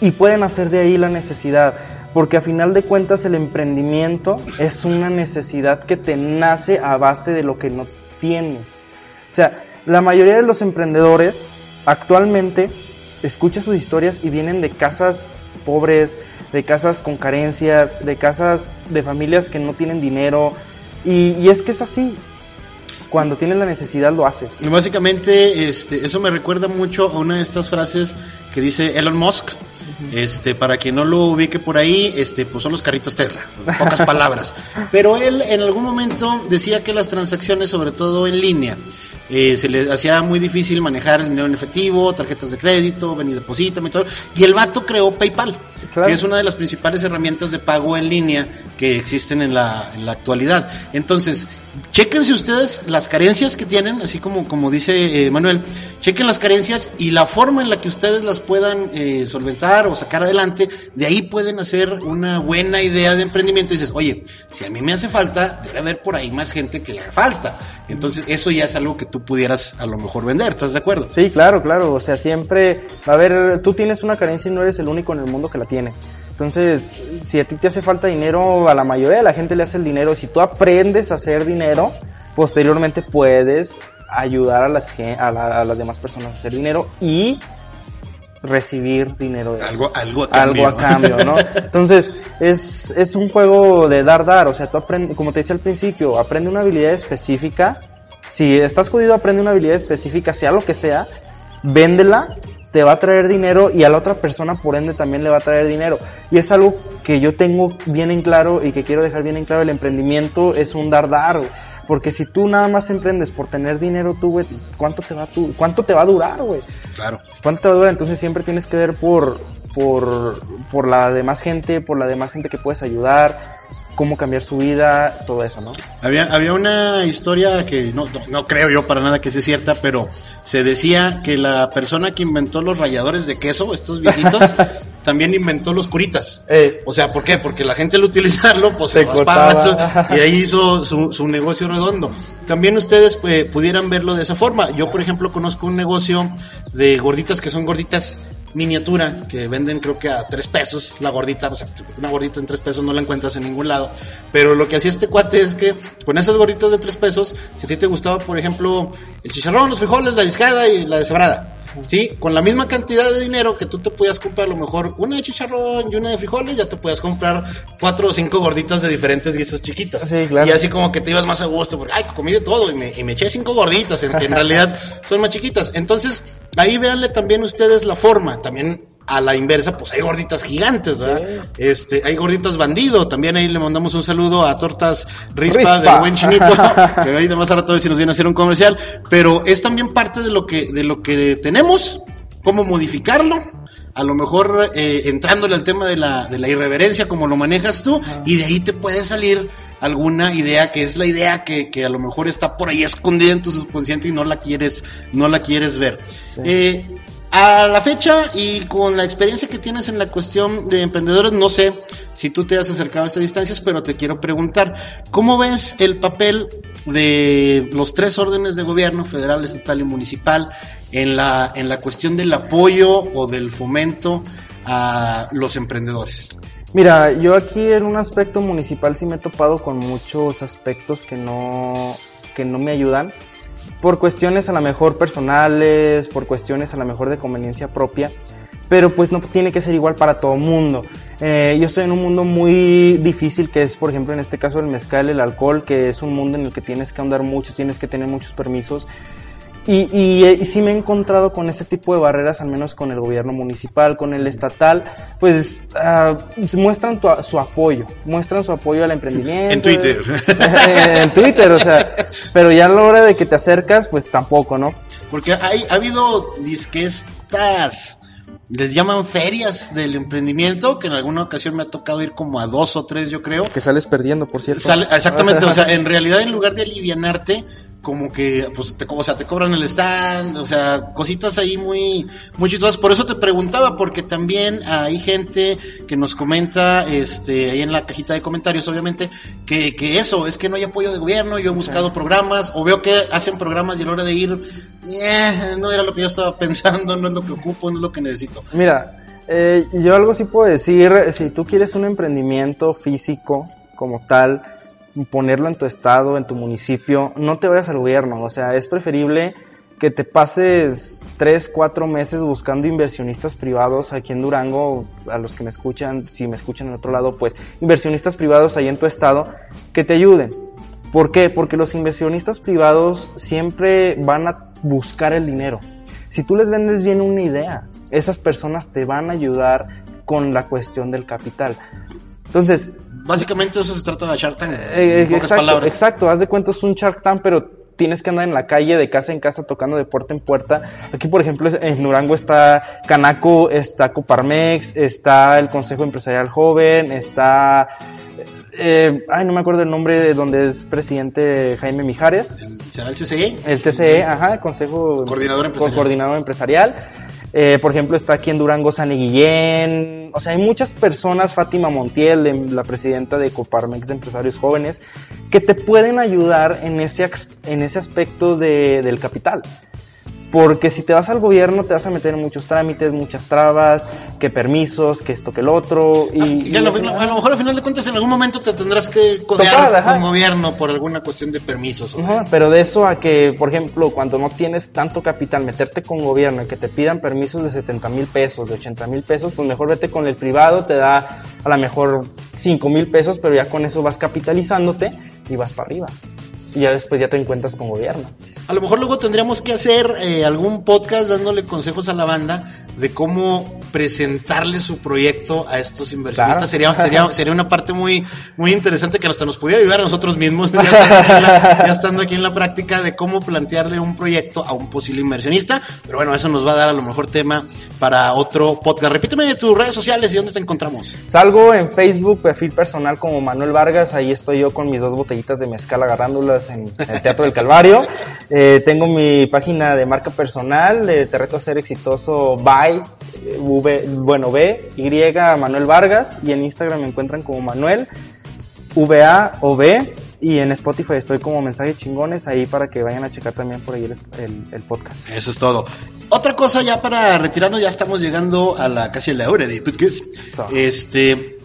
Speaker 3: y pueden hacer de ahí la necesidad, porque a final de cuentas el emprendimiento es una necesidad que te nace a base de lo que no tienes. O sea, la mayoría de los emprendedores actualmente escucha sus historias y vienen de casas pobres, de casas con carencias, de casas de familias que no tienen dinero. Y, y es que es así. Cuando tienes la necesidad lo haces.
Speaker 2: Y básicamente, este, eso me recuerda mucho a una de estas frases que dice Elon Musk. Este, para quien no lo ubique por ahí, este, pues son los carritos Tesla, pocas palabras. Pero él en algún momento decía que las transacciones, sobre todo en línea, eh, se le hacía muy difícil manejar el dinero en efectivo, tarjetas de crédito, ven y deposítame y todo. Y el vato creó PayPal,
Speaker 3: Claro.
Speaker 2: que es una de las principales herramientas de pago en línea que existen en la, en la actualidad. Entonces, chéquense ustedes las carencias que tienen, así como, como dice eh, Manuel, chequen las carencias y la forma en la que ustedes las puedan eh, solventar o sacar adelante, de ahí pueden hacer una buena idea de emprendimiento dices, oye, si a mí me hace falta, debe haber por ahí más gente que le haga falta. Entonces, eso ya es algo que tú pudieras a lo mejor vender, ¿estás de acuerdo?
Speaker 3: Sí, claro, claro. O sea, siempre a haber, tú tienes una carencia y no eres el único en el mundo que la tiene. Entonces, si a ti te hace falta dinero, a la mayoría de la gente le hace el dinero. Si tú aprendes a hacer dinero, posteriormente puedes ayudar a las, a, la- a las demás personas a hacer dinero y recibir dinero de.
Speaker 2: Algo, algo a
Speaker 3: algo
Speaker 2: cambio.
Speaker 3: a cambio, ¿no? Entonces, es, es un juego de dar, dar, o sea, tú aprendes, como te decía al principio, aprende una habilidad específica, si estás jodido, aprende una habilidad específica, sea lo que sea, véndela, te va a traer dinero y a la otra persona por ende también le va a traer dinero. Y es algo que yo tengo bien en claro y que quiero dejar bien en claro, el emprendimiento es un dar, dar, güey. Porque si tú nada más emprendes por tener dinero tú, güey, ¿cuánto te va cuánto te va a durar, güey?
Speaker 2: Claro.
Speaker 3: ¿Cuánto te va a durar? Entonces siempre tienes que ver por, por, por la demás gente, por la demás gente que puedes ayudar, cómo cambiar su vida, todo eso, ¿no?
Speaker 2: Había, había una historia que no, no, no creo yo para nada que sea cierta, pero se decía que la persona que inventó los ralladores de queso, estos viejitos, también inventó los curitas.
Speaker 3: Eh,
Speaker 2: O sea, ¿por qué? Porque la gente al utilizarlo, pues se,
Speaker 3: Se
Speaker 2: raspaba y ahí hizo su, su negocio redondo. También ustedes pues, pudieran verlo de esa forma. Yo, por ejemplo, conozco un negocio de gorditas que son gorditas miniatura, que venden creo que a tres pesos la gordita, o sea, una gordita en tres pesos no la encuentras en ningún lado. Pero lo que hacía este cuate es que con esas gorditas de tres pesos, si a ti te gustaba, por ejemplo, el chicharrón, los frijoles, la discada y la deshebrada, ¿sí? Con la misma cantidad de dinero que tú te podías comprar a lo mejor una de chicharrón y una de frijoles, ya te podías comprar cuatro o cinco gorditas de diferentes guisos chiquitas.
Speaker 3: Sí, claro.
Speaker 2: Y así como que te ibas más a gusto, porque, ay, comí de todo y me, y me eché cinco gorditas, en, que en realidad son más chiquitas. Entonces, ahí véanle también ustedes la forma, también a la inversa, pues hay gorditas gigantes, ¿verdad? Este, hay gorditas bandido, también ahí le mandamos un saludo a Tortas Rispa,
Speaker 3: Rispa.
Speaker 2: del buen chinito, que ahí más a rato a ver si nos viene a hacer un comercial, pero es también parte de lo que, de lo que tenemos, cómo modificarlo, a lo mejor eh, entrándole al tema de la, de la irreverencia como lo manejas tú, y de ahí te puede salir alguna idea que es la idea que, que a lo mejor está por ahí escondida en tu subconsciente y no la quieres, no la quieres ver. Eh, a la fecha y con la experiencia que tienes en la cuestión de emprendedores, no sé si tú te has acercado a estas distancias, pero te quiero preguntar, ¿cómo ves el papel de los tres órdenes de gobierno, federal, estatal y municipal, en la, en la cuestión del apoyo o del fomento a los emprendedores?
Speaker 3: Mira, yo aquí en un aspecto municipal sí me he topado con muchos aspectos que no, que no me ayudan. Por cuestiones a lo mejor personales, por cuestiones a lo mejor de conveniencia propia. Pero pues no tiene que ser igual para todo mundo. Eh, yo estoy en un mundo muy difícil que es, por ejemplo, en este caso el mezcal, el alcohol, que es un mundo en el que tienes que andar mucho, tienes que tener muchos permisos. Y, y, eh, y, sí me he encontrado con ese tipo de barreras, al menos con el gobierno municipal, con el estatal, pues uh, muestran tu, su apoyo, muestran su apoyo al emprendimiento.
Speaker 2: En Twitter.
Speaker 3: en Twitter, o sea, pero ya a la hora de que te acercas, pues tampoco, ¿no?
Speaker 2: Porque hay, ha habido disquestas les llaman ferias del emprendimiento, que en alguna ocasión me ha tocado ir como a dos o tres, yo creo.
Speaker 3: Que sales perdiendo, por cierto.
Speaker 2: Sale, exactamente, o sea, en realidad en lugar de alivianarte, como que, pues, te, o sea, te cobran el stand, o sea, cositas ahí muy, muy chistosas. Por eso te preguntaba, porque también hay gente que nos comenta, este, ahí en la cajita de comentarios, obviamente, que, que eso, es que no hay apoyo de gobierno, yo he buscado programas, o veo que hacen programas y a la hora de ir, eh, no era lo que yo estaba pensando, no es lo que ocupo, no es lo que necesito.
Speaker 3: Mira, eh, yo algo sí puedo decir, si tú quieres un emprendimiento físico como tal, ponerlo en tu estado, en tu municipio, no te vayas al gobierno, o sea, es preferible que te pases tres, cuatro meses buscando inversionistas privados aquí en Durango, a los que me escuchan, si me escuchan en otro lado, pues inversionistas privados ahí en tu estado, que te ayuden. ¿Por qué? Porque los inversionistas privados siempre van a buscar el dinero. Si tú les vendes bien una idea, esas personas te van a ayudar con la cuestión del capital. Entonces,
Speaker 2: básicamente eso se trata de Shark Tank.
Speaker 3: Eh, exacto, exacto, haz de cuenta es un Shark Tank, pero tienes que andar en la calle, de casa en casa, tocando de puerta en puerta. Aquí, por ejemplo, en Durango está Canaco, está Coparmex, está el Consejo Empresarial Joven, está... Eh, ay, no me acuerdo el nombre de donde es presidente Jaime Mijares.
Speaker 2: ¿Será el CCE?
Speaker 3: El CCE, ajá, el Consejo
Speaker 2: Coordinador Empresarial.
Speaker 3: Coordinador Empresarial. Eh, por ejemplo, está aquí en Durango San Guillén. O sea, hay muchas personas, Fátima Montiel, la presidenta de Coparmex de Empresarios Jóvenes, que te pueden ayudar en ese, en ese aspecto de, del capital. Porque si te vas al gobierno te vas a meter en muchos trámites, muchas trabas, que permisos, que esto, que el otro. Y,
Speaker 2: ah, y a, lo, a, lo, mejor al final de cuentas en algún momento te tendrás que codear con gobierno por alguna cuestión de permisos.
Speaker 3: Ajá, pero de eso a que, por ejemplo, cuando no tienes tanto capital, meterte con gobierno y que te pidan permisos de 70 mil pesos, de 80 mil pesos, pues mejor vete con el privado, te da a lo mejor 5 mil pesos, pero ya con eso vas capitalizándote y vas para arriba. Y ya después ya te encuentras con gobierno.
Speaker 2: A lo mejor luego tendríamos que hacer eh, algún podcast dándole consejos a la banda de cómo presentarle su proyecto a estos inversionistas. Claro. Sería, sería, sería una parte muy, muy interesante que hasta nos pudiera ayudar a nosotros mismos, ya estando, la, ya estando, aquí en la práctica, de cómo plantearle un proyecto a un posible inversionista. Pero bueno, eso nos va a dar a lo mejor tema para otro podcast. Repíteme tus redes sociales y dónde te encontramos.
Speaker 3: Salgo en Facebook, perfil personal como Manuel Vargas. Ahí estoy yo con mis dos botellitas de mezcal agarrándolas en el Teatro del Calvario. Eh, tengo mi página de marca personal, de Te reto a ser exitoso, by, v, bueno, B, Y, Manuel Vargas, y en Instagram me encuentran como Manuel, VA o B, y en Spotify estoy como mensajes chingones ahí para que vayan a checar también por ahí el, el, el, podcast.
Speaker 2: Eso es todo. Otra cosa ya para retirarnos, ya estamos llegando a la casi a la hora de podcast. So. Este,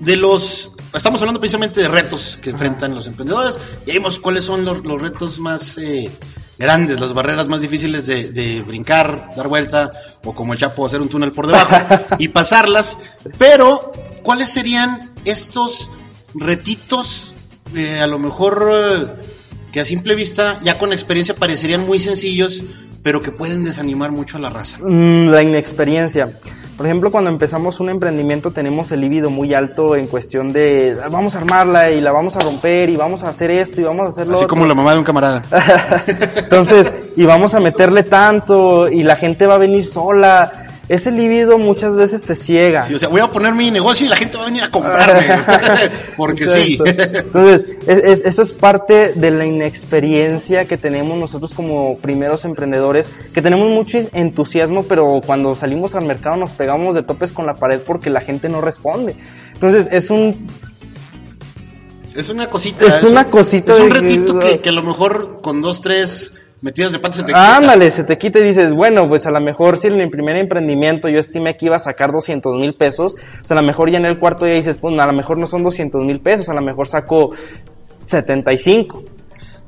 Speaker 2: de los estamos hablando precisamente de retos que enfrentan los emprendedores y vimos cuáles son los, los retos más eh, grandes, las barreras más difíciles de, de, brincar, dar vuelta o como el Chapo hacer un túnel por debajo y pasarlas. Pero, ¿cuáles serían estos retitos? Eh, a lo mejor eh, que a simple vista, ya con experiencia, parecerían muy sencillos, pero que pueden desanimar mucho a la raza.
Speaker 3: Mm, la inexperiencia. Por ejemplo, cuando empezamos un emprendimiento tenemos el líbido muy alto en cuestión de vamos a armarla y la vamos a romper y vamos a hacer esto y vamos a hacerlo.
Speaker 2: Así como la mamá de un camarada.
Speaker 3: Entonces, y vamos a meterle tanto y la gente va a venir sola. Ese líbido muchas veces te ciega.
Speaker 2: Sí, o sea, voy a poner mi negocio y la gente va a venir a comprarme. porque Exacto. sí.
Speaker 3: Entonces, es, es, eso es parte de la inexperiencia que tenemos nosotros como primeros emprendedores, que tenemos mucho entusiasmo, pero cuando salimos al mercado nos pegamos de topes con la pared porque la gente no responde. Entonces, es un
Speaker 2: es una cosita.
Speaker 3: Es, es una
Speaker 2: un,
Speaker 3: cosita.
Speaker 2: Es un retito que, que, a lo mejor con dos, tres metidas de patas se te
Speaker 3: quita. Ándale, se te quita y dices, bueno, pues a lo mejor si en mi primer emprendimiento yo estimé que iba a sacar 200 mil pesos, pues a lo mejor ya en el cuarto ya dices, pues a lo mejor no son 200 mil pesos, a lo mejor saco 75.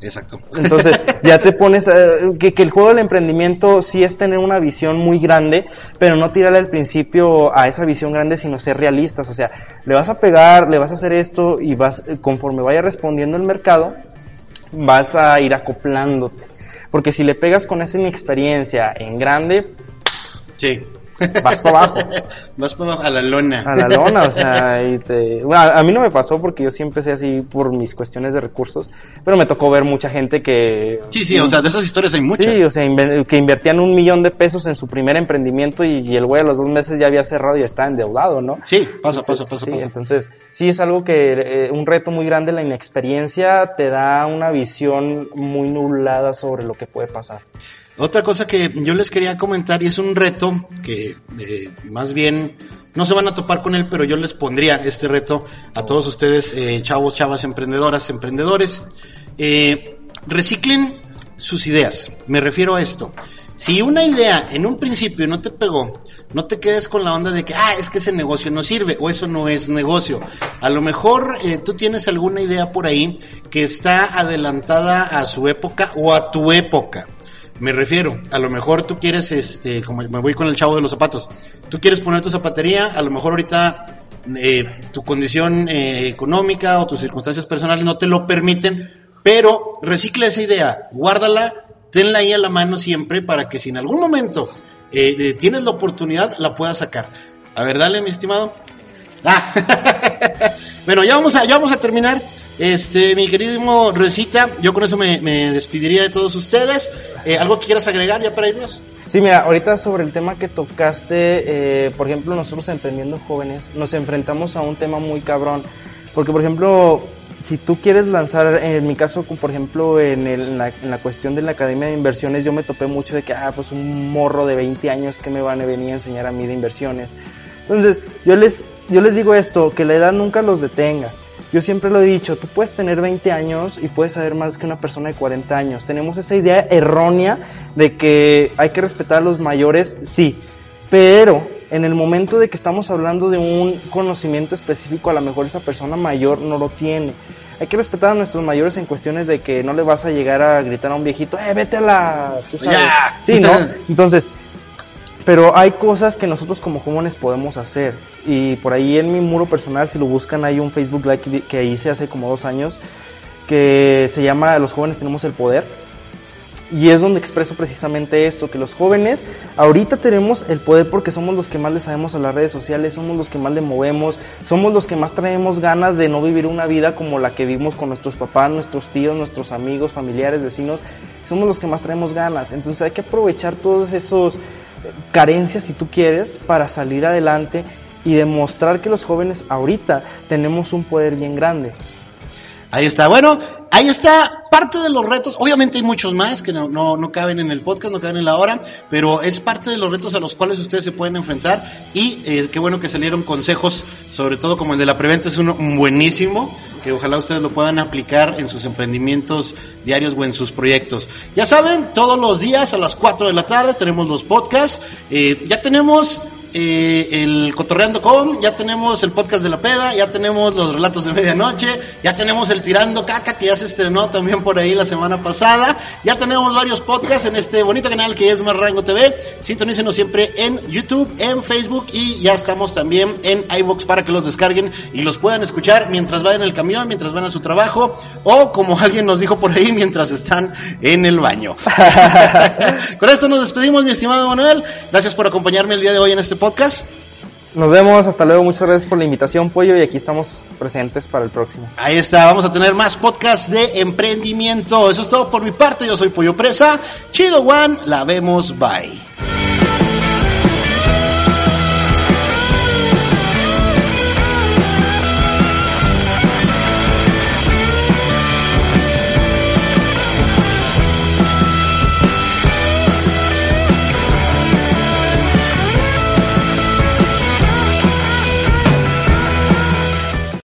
Speaker 2: Exacto.
Speaker 3: Entonces, ya te pones, que, que, el juego del emprendimiento sí es tener una visión muy grande, pero no tirarle al principio a esa visión grande, sino ser realistas. O sea, le vas a pegar, le vas a hacer esto y vas, conforme vaya respondiendo el mercado, vas a ir acoplándote. Porque si le pegas con esa inexperiencia en grande,
Speaker 2: Sí.
Speaker 3: Vas para abajo.
Speaker 2: Vas para abajo, a la lona.
Speaker 3: A la lona, o sea, y te... bueno, a mí no me pasó porque yo sí empecé así por mis cuestiones de recursos, pero me tocó ver mucha gente que...
Speaker 2: Sí, sí, o sea, de esas historias hay muchas.
Speaker 3: Sí, o sea, que invertían un millón de pesos en su primer emprendimiento y, y el güey a los dos meses ya había cerrado y está endeudado, ¿no?
Speaker 2: Sí, pasa, pasa, pasa,
Speaker 3: sí,
Speaker 2: pasa.
Speaker 3: Entonces, sí es algo que, eh, un reto muy grande, la inexperiencia te da una visión muy nublada sobre lo que puede pasar.
Speaker 2: Otra cosa que yo les quería comentar y es un reto que eh, más bien no se van a topar con él, pero yo les pondría este reto a todos ustedes, eh, chavos, chavas, emprendedoras, emprendedores. Eh, reciclen sus ideas. Me refiero a esto. Si una idea en un principio no te pegó, no te quedes con la onda de que, ah, es que ese negocio no sirve o eso no es negocio. A lo mejor eh, tú tienes alguna idea por ahí que está adelantada a su época o a tu época. Me refiero, a lo mejor tú quieres, este, como me voy con el chavo de los zapatos, tú quieres poner tu zapatería, a lo mejor ahorita eh, tu condición eh, económica o tus circunstancias personales no te lo permiten, pero recicla esa idea, guárdala, tenla ahí a la mano siempre para que si en algún momento eh, eh, tienes la oportunidad, la puedas sacar. A ver, dale, mi estimado. Ah. bueno, ya vamos a, ya vamos a terminar. Este, mi queridísimo Recita, yo con eso me, me despediría de todos ustedes. Eh, ¿Algo que quieras agregar ya para irnos?
Speaker 3: Sí, mira, ahorita sobre el tema que tocaste, eh, por ejemplo, nosotros emprendiendo jóvenes, nos enfrentamos a un tema muy cabrón. Porque, por ejemplo, si tú quieres lanzar, en mi caso, por ejemplo, en, el- en la, en la cuestión de la Academia de Inversiones, yo me topé mucho de que, ah, pues un morro de 20 años que me van a venir a enseñar a mí de inversiones. Entonces, yo les, yo les digo esto, que la edad nunca los detenga. Yo siempre lo he dicho, tú puedes tener 20 años y puedes saber más que una persona de 40 años. Tenemos esa idea errónea de que hay que respetar a los mayores, sí, pero en el momento de que estamos hablando de un conocimiento específico, a lo mejor esa persona mayor no lo tiene. Hay que respetar a nuestros mayores en cuestiones de que no le vas a llegar a gritar a un viejito, eh, vete a la...
Speaker 2: Ya.
Speaker 3: Sí, ¿no? Entonces, pero hay cosas que nosotros como jóvenes podemos hacer. Y por ahí en mi muro personal, si lo buscan, hay un Facebook Live que- hice hace como dos años que se llama Los jóvenes tenemos el poder. Y es donde expreso precisamente esto, que los jóvenes ahorita tenemos el poder porque somos los que más le sabemos a las redes sociales, somos los que más le movemos, somos los que más traemos ganas de no vivir una vida como la que vivimos con nuestros papás, nuestros tíos, nuestros amigos, familiares, vecinos, somos los que más traemos ganas. Entonces hay que aprovechar todos esos carencias, si tú quieres, para salir adelante y demostrar que los jóvenes ahorita tenemos un poder bien grande.
Speaker 2: Ahí está. Bueno, ahí está parte de los retos. Obviamente hay muchos más que no, no, no caben en el podcast, no caben en la hora, pero es parte de los retos a los cuales ustedes se pueden enfrentar. Y eh, qué bueno que salieron consejos, sobre todo como el de la preventa, es uno buenísimo, que ojalá ustedes lo puedan aplicar en sus emprendimientos diarios o en sus proyectos. Ya saben, todos los días a las 4 de la tarde tenemos los podcasts. Eh, ya tenemos eh, el Cotorreando Com, ya tenemos el podcast de la peda, ya tenemos los relatos de medianoche, ya tenemos el Tirando Caca que ya se estrenó también por ahí la semana pasada, ya tenemos varios podcasts en este bonito canal que es Marrango TV, sintonícenos siempre en YouTube, en Facebook y ya estamos también en iVoox para que los descarguen y los puedan escuchar mientras van en el camión, mientras van a su trabajo o como alguien nos dijo por ahí, mientras están en el baño. Con esto nos despedimos, mi estimado Manuel. Gracias por acompañarme el día de hoy en este podcast.
Speaker 3: Nos vemos, hasta luego, muchas gracias por la invitación, Pollo, y aquí estamos presentes para el próximo.
Speaker 2: Ahí está, vamos a tener más podcasts de emprendimiento. Eso es todo por mi parte, yo soy Pollo Presa. Chido One, la vemos, bye.